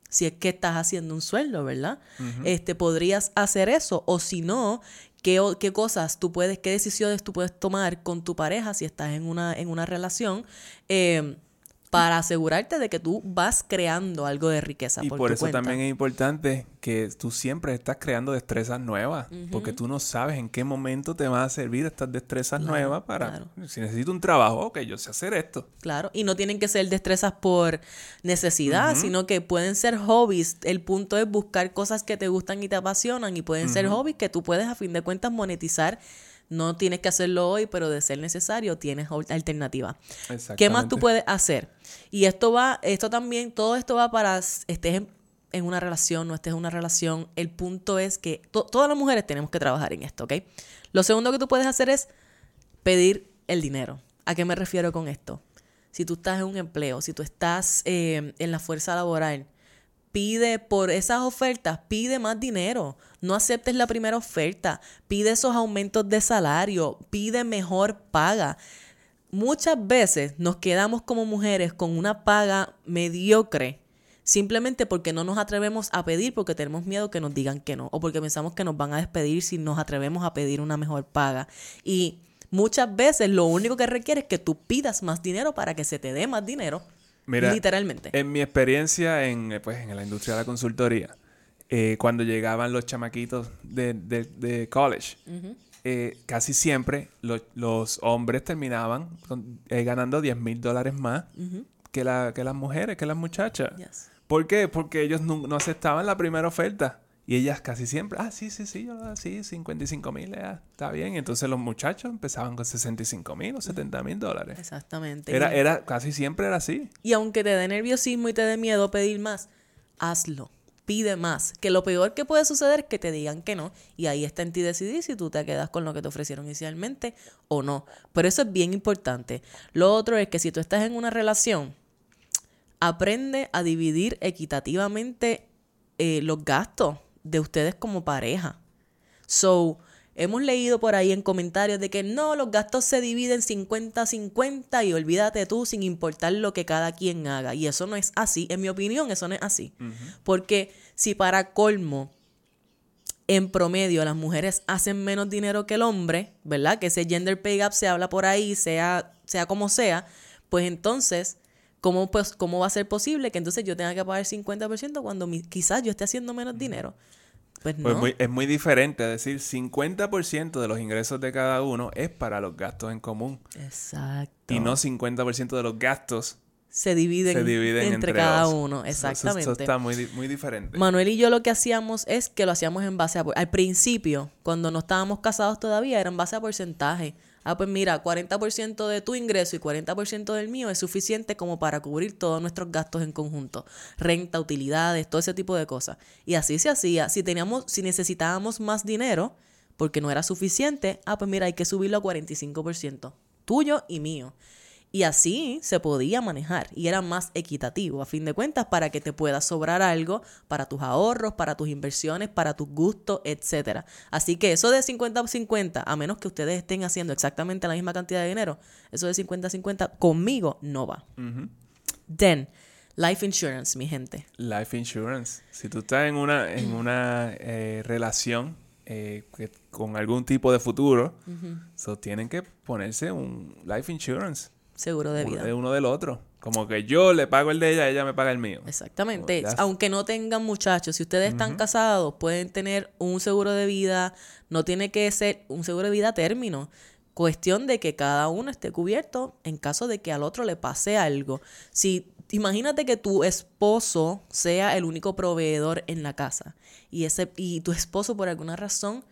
[SPEAKER 1] Si es que estás haciendo un sueldo, ¿verdad? Este podrías hacer eso o si no, ¿qué, qué cosas tú puedes, qué decisiones tú puedes tomar con tu pareja si estás en una, en una relación. Eh, para asegurarte de que tú vas creando algo de riqueza.
[SPEAKER 2] Y por, eso también es importante que tú siempre estás creando destrezas nuevas, porque tú no sabes en qué momento te van a servir estas destrezas nuevas para, si necesito un trabajo, ok, yo sé hacer esto.
[SPEAKER 1] Claro, y no tienen que ser destrezas por necesidad, sino que pueden ser hobbies. El punto es buscar cosas que te gustan y te apasionan, y pueden ser hobbies que tú puedes a fin de cuentas monetizar no tienes que hacerlo hoy, pero de ser necesario tienes alternativa. ¿Qué más tú puedes hacer? Y esto va, esto también, todo esto va para estés en, una relación, no estés en una relación. El punto es que todas las mujeres tenemos que trabajar en esto, ¿ok? Lo segundo que tú puedes hacer es pedir el dinero. ¿A qué me refiero con esto? Si tú estás en un empleo, si tú estás eh, en la fuerza laboral, pide por esas ofertas, pide más dinero. No aceptes la primera oferta, pide esos aumentos de salario, pide mejor paga. Muchas veces nos quedamos como mujeres con una paga mediocre simplemente porque no nos atrevemos a pedir porque tenemos miedo que nos digan que no o porque pensamos que nos van a despedir si nos atrevemos a pedir una mejor paga. Y muchas veces lo único que requiere es que tú pidas más dinero para que se te dé más dinero Literalmente.
[SPEAKER 2] En mi experiencia en, eh, pues, en la industria de la consultoría, eh, cuando llegaban los chamaquitos de, college, eh, casi siempre los hombres terminaban ganando 10 mil dólares más que, la, que las mujeres, que las muchachas. ¿Por qué? Porque ellos no, no aceptaban la primera oferta. Y ellas casi siempre, ah, sí, sí, sí, yo, sí, 55 mil, está bien. Entonces los muchachos empezaban con 65 mil o 70 mil dólares.
[SPEAKER 1] Exactamente.
[SPEAKER 2] Era, era, casi siempre era así.
[SPEAKER 1] Y aunque te dé nerviosismo y te dé miedo pedir más, hazlo. Pide más. Que lo peor que puede suceder es que te digan que no. Y ahí está en ti decidir si tú te quedas con lo que te ofrecieron inicialmente o no. Pero eso es bien importante. Lo otro es que si tú estás en una relación, aprende a dividir equitativamente eh, los gastos de ustedes como pareja. So, hemos leído por ahí en comentarios de que no, los gastos se dividen 50-50 y olvídate tú sin importar lo que cada quien haga. Y eso no es así, en mi opinión, eso no es así. Porque si para colmo, en promedio, las mujeres hacen menos dinero que el hombre, ¿verdad? Que ese gender pay gap se habla por ahí, sea, sea como sea, pues entonces ¿Cómo, pues, ¿Cómo va a ser posible que entonces yo tenga que pagar 50% cuando quizás yo esté haciendo menos dinero? Pues, pues
[SPEAKER 2] no. es muy diferente, es decir, 50% de los ingresos de cada uno es para los gastos en común.
[SPEAKER 1] Exacto.
[SPEAKER 2] Y no 50% de los gastos
[SPEAKER 1] se dividen, entre, cada uno. Exactamente. Eso,
[SPEAKER 2] está muy, muy diferente.
[SPEAKER 1] Manuel y yo lo que hacíamos es que lo hacíamos en base a... Al principio, cuando no estábamos casados todavía, era en base a porcentaje. Ah, pues mira, 40% de tu ingreso y 40% del mío es suficiente como para cubrir todos nuestros gastos en conjunto. Renta, utilidades, todo ese tipo de cosas. Y así se hacía. Si teníamos, si necesitábamos más dinero, porque no era suficiente, ah, pues mira, hay que subirlo a 45%. Tuyo y mío. Y así se podía manejar y era más equitativo, a fin de cuentas, para que te pueda sobrar algo para tus ahorros, para tus inversiones, para tus gustos, etc. Así que eso de 50-50, a menos que ustedes estén haciendo exactamente la misma cantidad de dinero, eso de 50-50 conmigo no va. Then, life insurance, mi gente.
[SPEAKER 2] Life insurance. Si tú estás en una, en una eh, relación eh, con algún tipo de futuro, tienen que ponerse un life insurance.
[SPEAKER 1] Seguro de vida.
[SPEAKER 2] De uno del otro. Como que yo le pago el de ella, ella me paga el mío.
[SPEAKER 1] Exactamente. Aunque no tengan muchachos, si ustedes están casados, pueden tener un seguro de vida. No tiene que ser un seguro de vida término. Cuestión de que cada uno esté cubierto en caso de que al otro le pase algo. Si imagínate que tu esposo sea el único proveedor en la casa y ese y tu esposo por alguna razón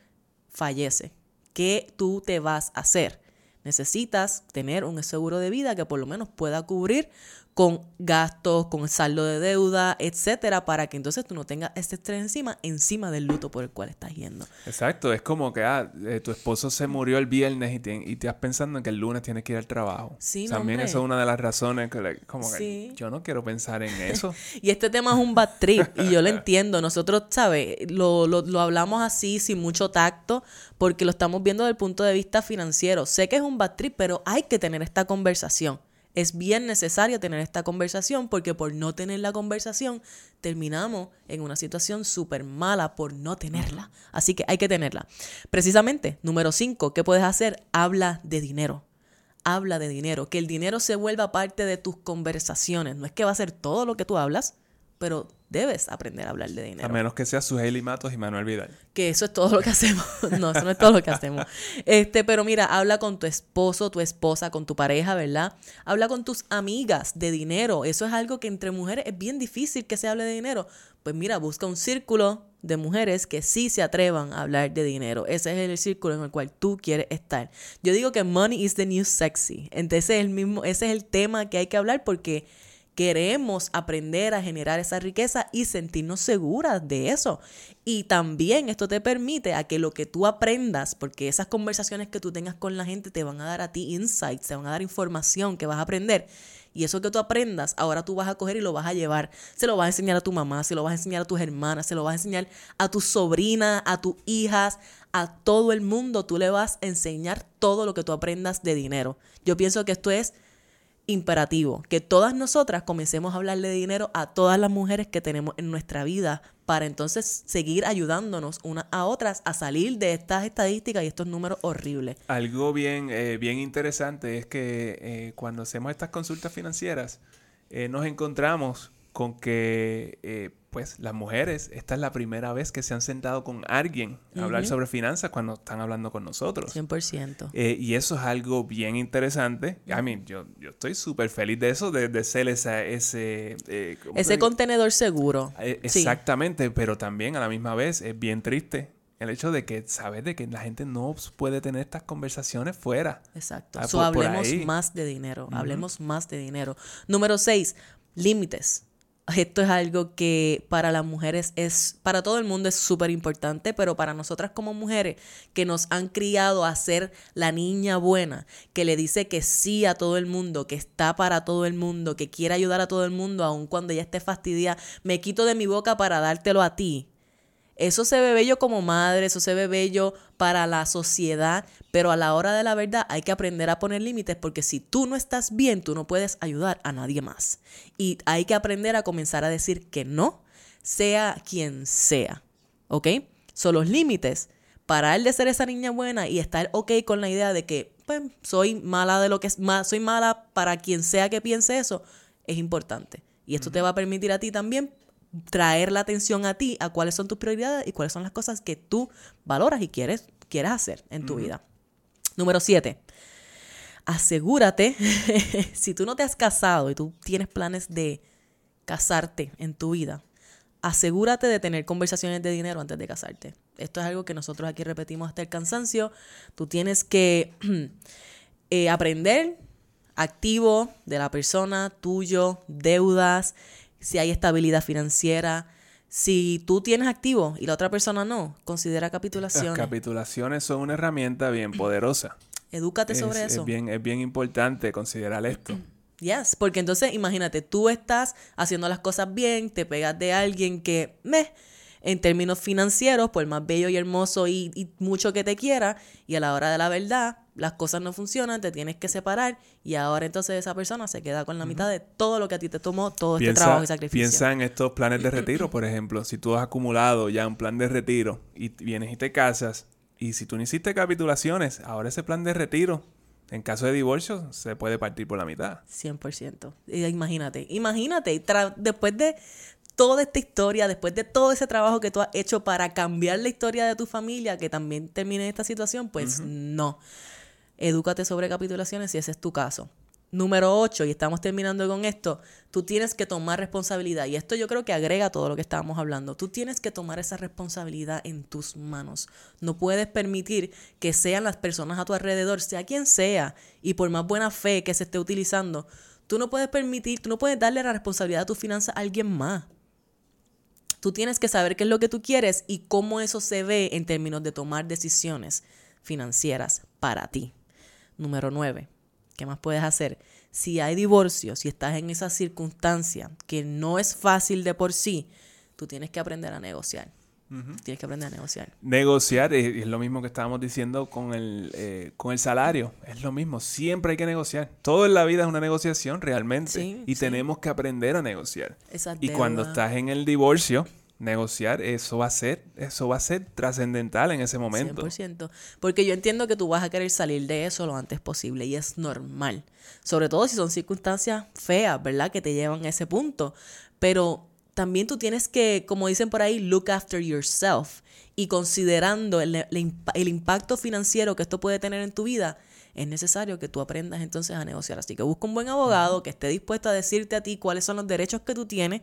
[SPEAKER 1] fallece. ¿Qué tú te vas a hacer? Necesitas tener un seguro de vida que por lo menos pueda cubrir con gastos, con saldo de deuda, etcétera, para que entonces tú no tengas este estrés encima, encima del luto por el cual estás yendo.
[SPEAKER 2] Exacto, es como que ah, eh, tu esposo se murió el viernes y te, y te estás pensando en que el lunes tienes que ir al trabajo.
[SPEAKER 1] Sí,
[SPEAKER 2] También
[SPEAKER 1] hombre.
[SPEAKER 2] eso es una de las razones que como que
[SPEAKER 1] Sí.
[SPEAKER 2] yo no quiero pensar en eso.
[SPEAKER 1] Y este tema es un bad trip y yo lo entiendo. Nosotros, ¿sabes? Lo, lo, lo hablamos así, sin mucho tacto, porque lo estamos viendo desde el punto de vista financiero. Sé que es un bad trip, pero hay que tener esta conversación. Es bien necesario tener esta conversación porque por no tener la conversación terminamos en una situación súper mala por no tenerla. Así que hay que tenerla. Precisamente, número 5, ¿qué puedes hacer? Habla de dinero habla de dinero, que el dinero se vuelva parte de tus conversaciones. No es que va a ser todo lo que tú hablas, pero debes aprender a hablar de
[SPEAKER 2] A
[SPEAKER 1] dinero.
[SPEAKER 2] menos que sea Suheili Matos y Manuel Vidal.
[SPEAKER 1] Que eso es todo lo que hacemos. No, eso no es todo lo que hacemos. Este, pero mira, habla con tu esposo, tu esposa, con tu pareja, ¿verdad? Habla con tus amigas de dinero. Eso es algo que entre mujeres es bien difícil que se hable de dinero. Pues mira, busca un círculo de mujeres que sí se atrevan a hablar de dinero. Ese es el círculo en el cual tú quieres estar. Yo digo que money is the new sexy. Entonces el mismo, ese es el tema que hay que hablar porque queremos aprender a generar esa riqueza y sentirnos seguras de eso. Y también esto te permite a que lo que tú aprendas, porque esas conversaciones que tú tengas con la gente te van a dar a ti insights, te van a dar información que vas a aprender. Y eso que tú aprendas, ahora tú vas a coger y lo vas a llevar. Se lo vas a enseñar a tu mamá, se lo vas a enseñar a tus hermanas, se lo vas a enseñar a tus sobrinas, a tus hijas, a todo el mundo. Tú le vas a enseñar todo lo que tú aprendas de dinero. Yo pienso que esto es imperativo que todas nosotras comencemos a hablarle de dinero a todas las mujeres que tenemos en nuestra vida para entonces seguir ayudándonos unas a otras a salir de estas estadísticas y estos números horribles.
[SPEAKER 2] Algo bien, eh, bien interesante es que eh, cuando hacemos estas consultas financieras eh, nos encontramos con que pues las mujeres, esta es la primera vez que se han sentado con alguien a hablar sobre finanzas cuando están hablando con nosotros.
[SPEAKER 1] 100%.
[SPEAKER 2] Eh, y eso es algo bien interesante. I mean, yo, yo estoy súper feliz de eso, de, de ser esa, ese... eh, ¿cómo te
[SPEAKER 1] Ese contenedor seguro.
[SPEAKER 2] Eh,
[SPEAKER 1] Sí.
[SPEAKER 2] Exactamente, pero también a la misma vez es bien triste el hecho de que sabes de que la gente no puede tener estas conversaciones fuera.
[SPEAKER 1] Exacto.
[SPEAKER 2] Ah,
[SPEAKER 1] So,
[SPEAKER 2] por- por
[SPEAKER 1] hablemos más de dinero. Hablemos más de dinero. Número 6, límites. Esto es algo que para las mujeres es, para todo el mundo es súper importante, pero para nosotras como mujeres que nos han criado a ser la niña buena, que le dice que sí a todo el mundo, que está para todo el mundo, que quiere ayudar a todo el mundo, aun cuando ella esté fastidiada, me quito de mi boca para dártelo a ti. Eso se ve bello como madre, eso se ve bello para la sociedad, pero a la hora de la verdad hay que aprender a poner límites porque si tú no estás bien, tú no puedes ayudar a nadie más. Y hay que aprender a comenzar a decir que no, sea quien sea. ¿Ok? Son los límites. Parar de ser esa niña buena y estar ok con la idea de que pues, soy mala de lo que es ma- soy mala para quien sea que piense eso, es importante. Y esto te va a permitir a ti también traer la atención a ti, a cuáles son tus prioridades y cuáles son las cosas que tú valoras y quieres, quieres hacer en tu vida. Número 7. Asegúrate, si tú no te has casado y tú tienes planes de casarte en tu vida, asegúrate de tener conversaciones de dinero antes de casarte. Esto es algo que nosotros aquí repetimos hasta el cansancio. Tú tienes que eh, aprender activo de la persona, tuyo, deudas, si hay estabilidad financiera. Si tú tienes activo y la otra persona no, considera
[SPEAKER 2] Las
[SPEAKER 1] capitulaciones.
[SPEAKER 2] capitulaciones son una herramienta bien poderosa.
[SPEAKER 1] Edúcate
[SPEAKER 2] Es,
[SPEAKER 1] sobre
[SPEAKER 2] es
[SPEAKER 1] eso.
[SPEAKER 2] bien, es bien importante considerar esto.
[SPEAKER 1] Yes, porque entonces imagínate, tú estás haciendo las cosas bien, te pegas de alguien que, meh, en términos financieros, por más bello y hermoso y, y mucho que te quiera, y a la hora de la verdad, las cosas no funcionan, te tienes que separar, y ahora entonces esa persona se queda con la mitad de todo lo que a ti te tomó, todo este trabajo y sacrificio.
[SPEAKER 2] piensa en estos planes de retiro, por ejemplo. Si tú has acumulado ya un plan de retiro y vienes y te casas, y si tú no hiciste capitulaciones, ahora ese plan de retiro, en caso de divorcio, se puede partir por la mitad.
[SPEAKER 1] 100%. Y Imagínate, imagínate, después de toda esta historia, después de todo ese trabajo que tú has hecho para cambiar la historia de tu familia, que también termine en esta situación, pues no. Edúcate sobre capitulaciones si ese es tu caso. Número 8, y estamos terminando con esto, tú tienes que tomar responsabilidad. Y esto yo creo que agrega todo lo que estábamos hablando. Tú tienes que tomar esa responsabilidad en tus manos. No puedes permitir que sean las personas a tu alrededor, sea quien sea, y por más buena fe que se esté utilizando, Tú no puedes permitir, tú no puedes darle la responsabilidad de tus finanzas a alguien más. Tú tienes que saber qué es lo que tú quieres y cómo eso se ve en términos de tomar decisiones financieras para ti. Número 9. ¿Qué más puedes hacer? Si hay divorcio, si estás en esa circunstancia que no es fácil de por sí, tú tienes que aprender a negociar. Tienes que aprender a negociar.
[SPEAKER 2] Negociar es, es lo mismo que estábamos diciendo con el, eh, con el salario. Es lo mismo. Siempre hay que negociar. Todo en la vida es una negociación realmente.
[SPEAKER 1] Sí,
[SPEAKER 2] y
[SPEAKER 1] sí.
[SPEAKER 2] tenemos que aprender a negociar.
[SPEAKER 1] Esas
[SPEAKER 2] Y cuando estás en el divorcio, negociar, eso va a ser, eso va a ser trascendental en ese momento.
[SPEAKER 1] 100%. Porque yo entiendo que tú vas a querer salir de eso lo antes posible y es normal. Sobre todo si son circunstancias feas, ¿verdad? Que te llevan a ese punto. Pero también tú tienes que, como dicen por ahí, look after yourself. Y considerando el, el el impacto financiero que esto puede tener en tu vida, es necesario que tú aprendas entonces a negociar. Así que busca un buen abogado que esté dispuesto a decirte a ti cuáles son los derechos que tú tienes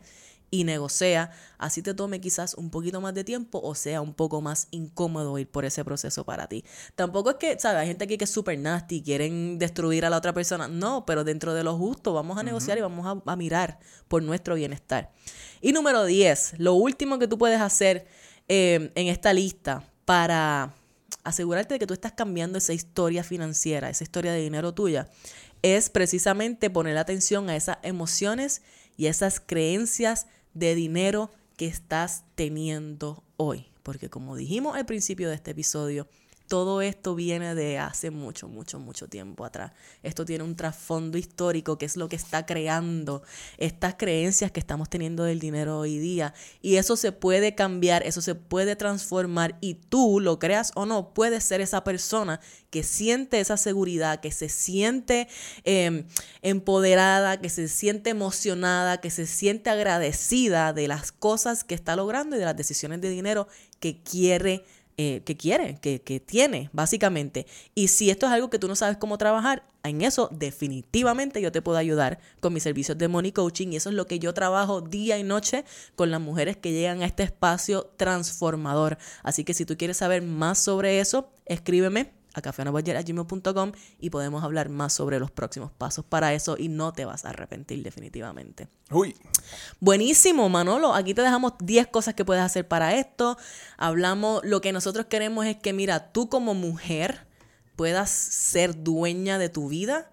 [SPEAKER 1] y negocia, así te tome quizás un poquito más de tiempo o sea un poco más incómodo ir por ese proceso para ti. Tampoco es que, ¿sabes? Hay gente aquí que es súper nasty, quieren destruir a la otra persona. No, pero dentro de lo justo vamos a negociar y vamos a, a mirar por nuestro bienestar. Y número 10, lo último que tú puedes hacer eh, en esta lista para asegurarte de que tú estás cambiando esa historia financiera, esa historia de dinero tuya, es precisamente poner atención a esas emociones y esas creencias de dinero que estás teniendo hoy. Porque como dijimos al principio de este episodio, todo esto viene de hace mucho, mucho, mucho tiempo atrás. Esto tiene un trasfondo histórico que es lo que está creando estas creencias que estamos teniendo del dinero hoy día. Y eso se puede cambiar, eso se puede transformar y tú, lo creas o no, puedes ser esa persona que siente esa seguridad, que se siente eh, empoderada, que se siente emocionada, que se siente agradecida de las cosas que está logrando y de las decisiones de dinero que quiere eh, que quiere, que, que tiene, básicamente. Y si esto es algo que tú no sabes cómo trabajar, en eso definitivamente yo te puedo ayudar con mis servicios de money coaching y eso es lo que yo trabajo día y noche con las mujeres que llegan a este espacio transformador. Así que si tú quieres saber más sobre eso, escríbeme a cafeonabudget.gmail.com y podemos hablar más sobre los próximos pasos para eso y no te vas a arrepentir definitivamente.
[SPEAKER 2] Uy,
[SPEAKER 1] Buenísimo, Manolo. Aquí te dejamos 10 cosas que puedes hacer para esto. Hablamos, lo que nosotros queremos es que, mira, tú como mujer puedas ser dueña de tu vida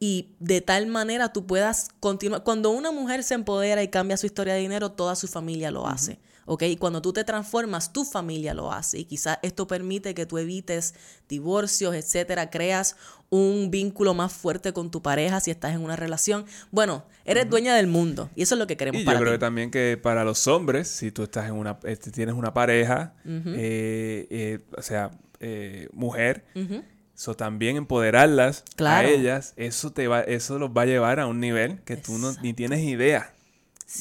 [SPEAKER 1] y de tal manera tú puedas continuar. Cuando una mujer se empodera y cambia su historia de dinero, toda su familia lo hace. ¿Ok? Y cuando tú te transformas, tu familia lo hace. Y quizás esto permite que tú evites divorcios, etcétera, creas un vínculo más fuerte con tu pareja si estás en una relación. Bueno, eres dueña del mundo. Y eso es lo que queremos
[SPEAKER 2] Y yo
[SPEAKER 1] para
[SPEAKER 2] creo
[SPEAKER 1] ti.
[SPEAKER 2] que también que para los hombres, si tú estás en una, este, tienes una pareja, eh, eh, o sea, eh, mujer, eso también empoderarlas
[SPEAKER 1] Claro.
[SPEAKER 2] a ellas, eso te va, eso los va a llevar a un nivel que tú no, ni tienes idea.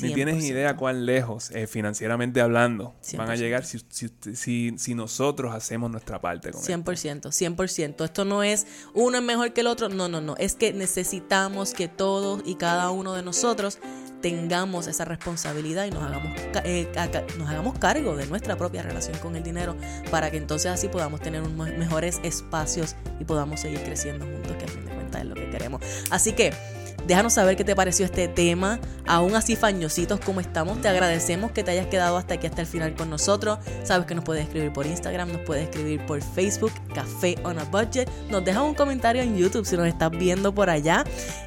[SPEAKER 2] Ni tienes
[SPEAKER 1] 100%.
[SPEAKER 2] idea cuán lejos, eh, financieramente hablando, van a
[SPEAKER 1] 100%.
[SPEAKER 2] llegar si, si, si, si nosotros hacemos nuestra parte con esto.
[SPEAKER 1] 100%, 100%. Esto no es uno es mejor que el otro, no, no, no. Es que necesitamos que todos y cada uno de nosotros tengamos esa responsabilidad y nos hagamos, eh, nos hagamos cargo de nuestra propia relación con el dinero para que entonces así podamos tener unos mejores espacios y podamos seguir creciendo juntos, que a fin de cuentas es lo que queremos. Así que déjanos saber qué te pareció este tema. Aún así fañositos como estamos, te agradecemos que te hayas quedado hasta aquí, hasta el final con nosotros. Sabes que nos puedes escribir por Instagram, nos puedes escribir por Facebook, Café on a Budget. Nos dejas un comentario en YouTube si nos estás viendo por allá.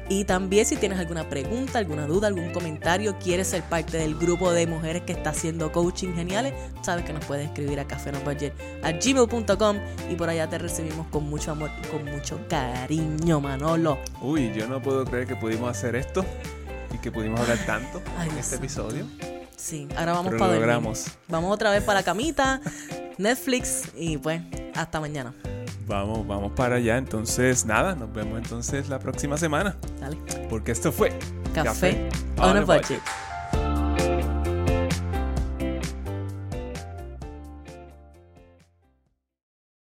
[SPEAKER 1] Y también si tienes alguna pregunta, alguna duda, algún comentario, quieres ser parte del grupo de mujeres que está haciendo coaching geniales, sabes que nos puedes escribir a Café on a Budget a gmail.com y por allá te recibimos con mucho amor y con mucho cariño, Manolo.
[SPEAKER 2] Uy, yo no puedo creer que pudimos hacer esto y que pudimos hablar tanto
[SPEAKER 1] Ay,
[SPEAKER 2] en este episodio.
[SPEAKER 1] Sí, ahora vamos
[SPEAKER 2] Pero
[SPEAKER 1] para
[SPEAKER 2] lo logramos.
[SPEAKER 1] Vamos otra vez para la camita, Netflix y pues hasta mañana.
[SPEAKER 2] Vamos, vamos para allá. Entonces, nada, nos vemos entonces la próxima semana.
[SPEAKER 1] Dale.
[SPEAKER 2] Porque esto fue
[SPEAKER 1] Café on a budget.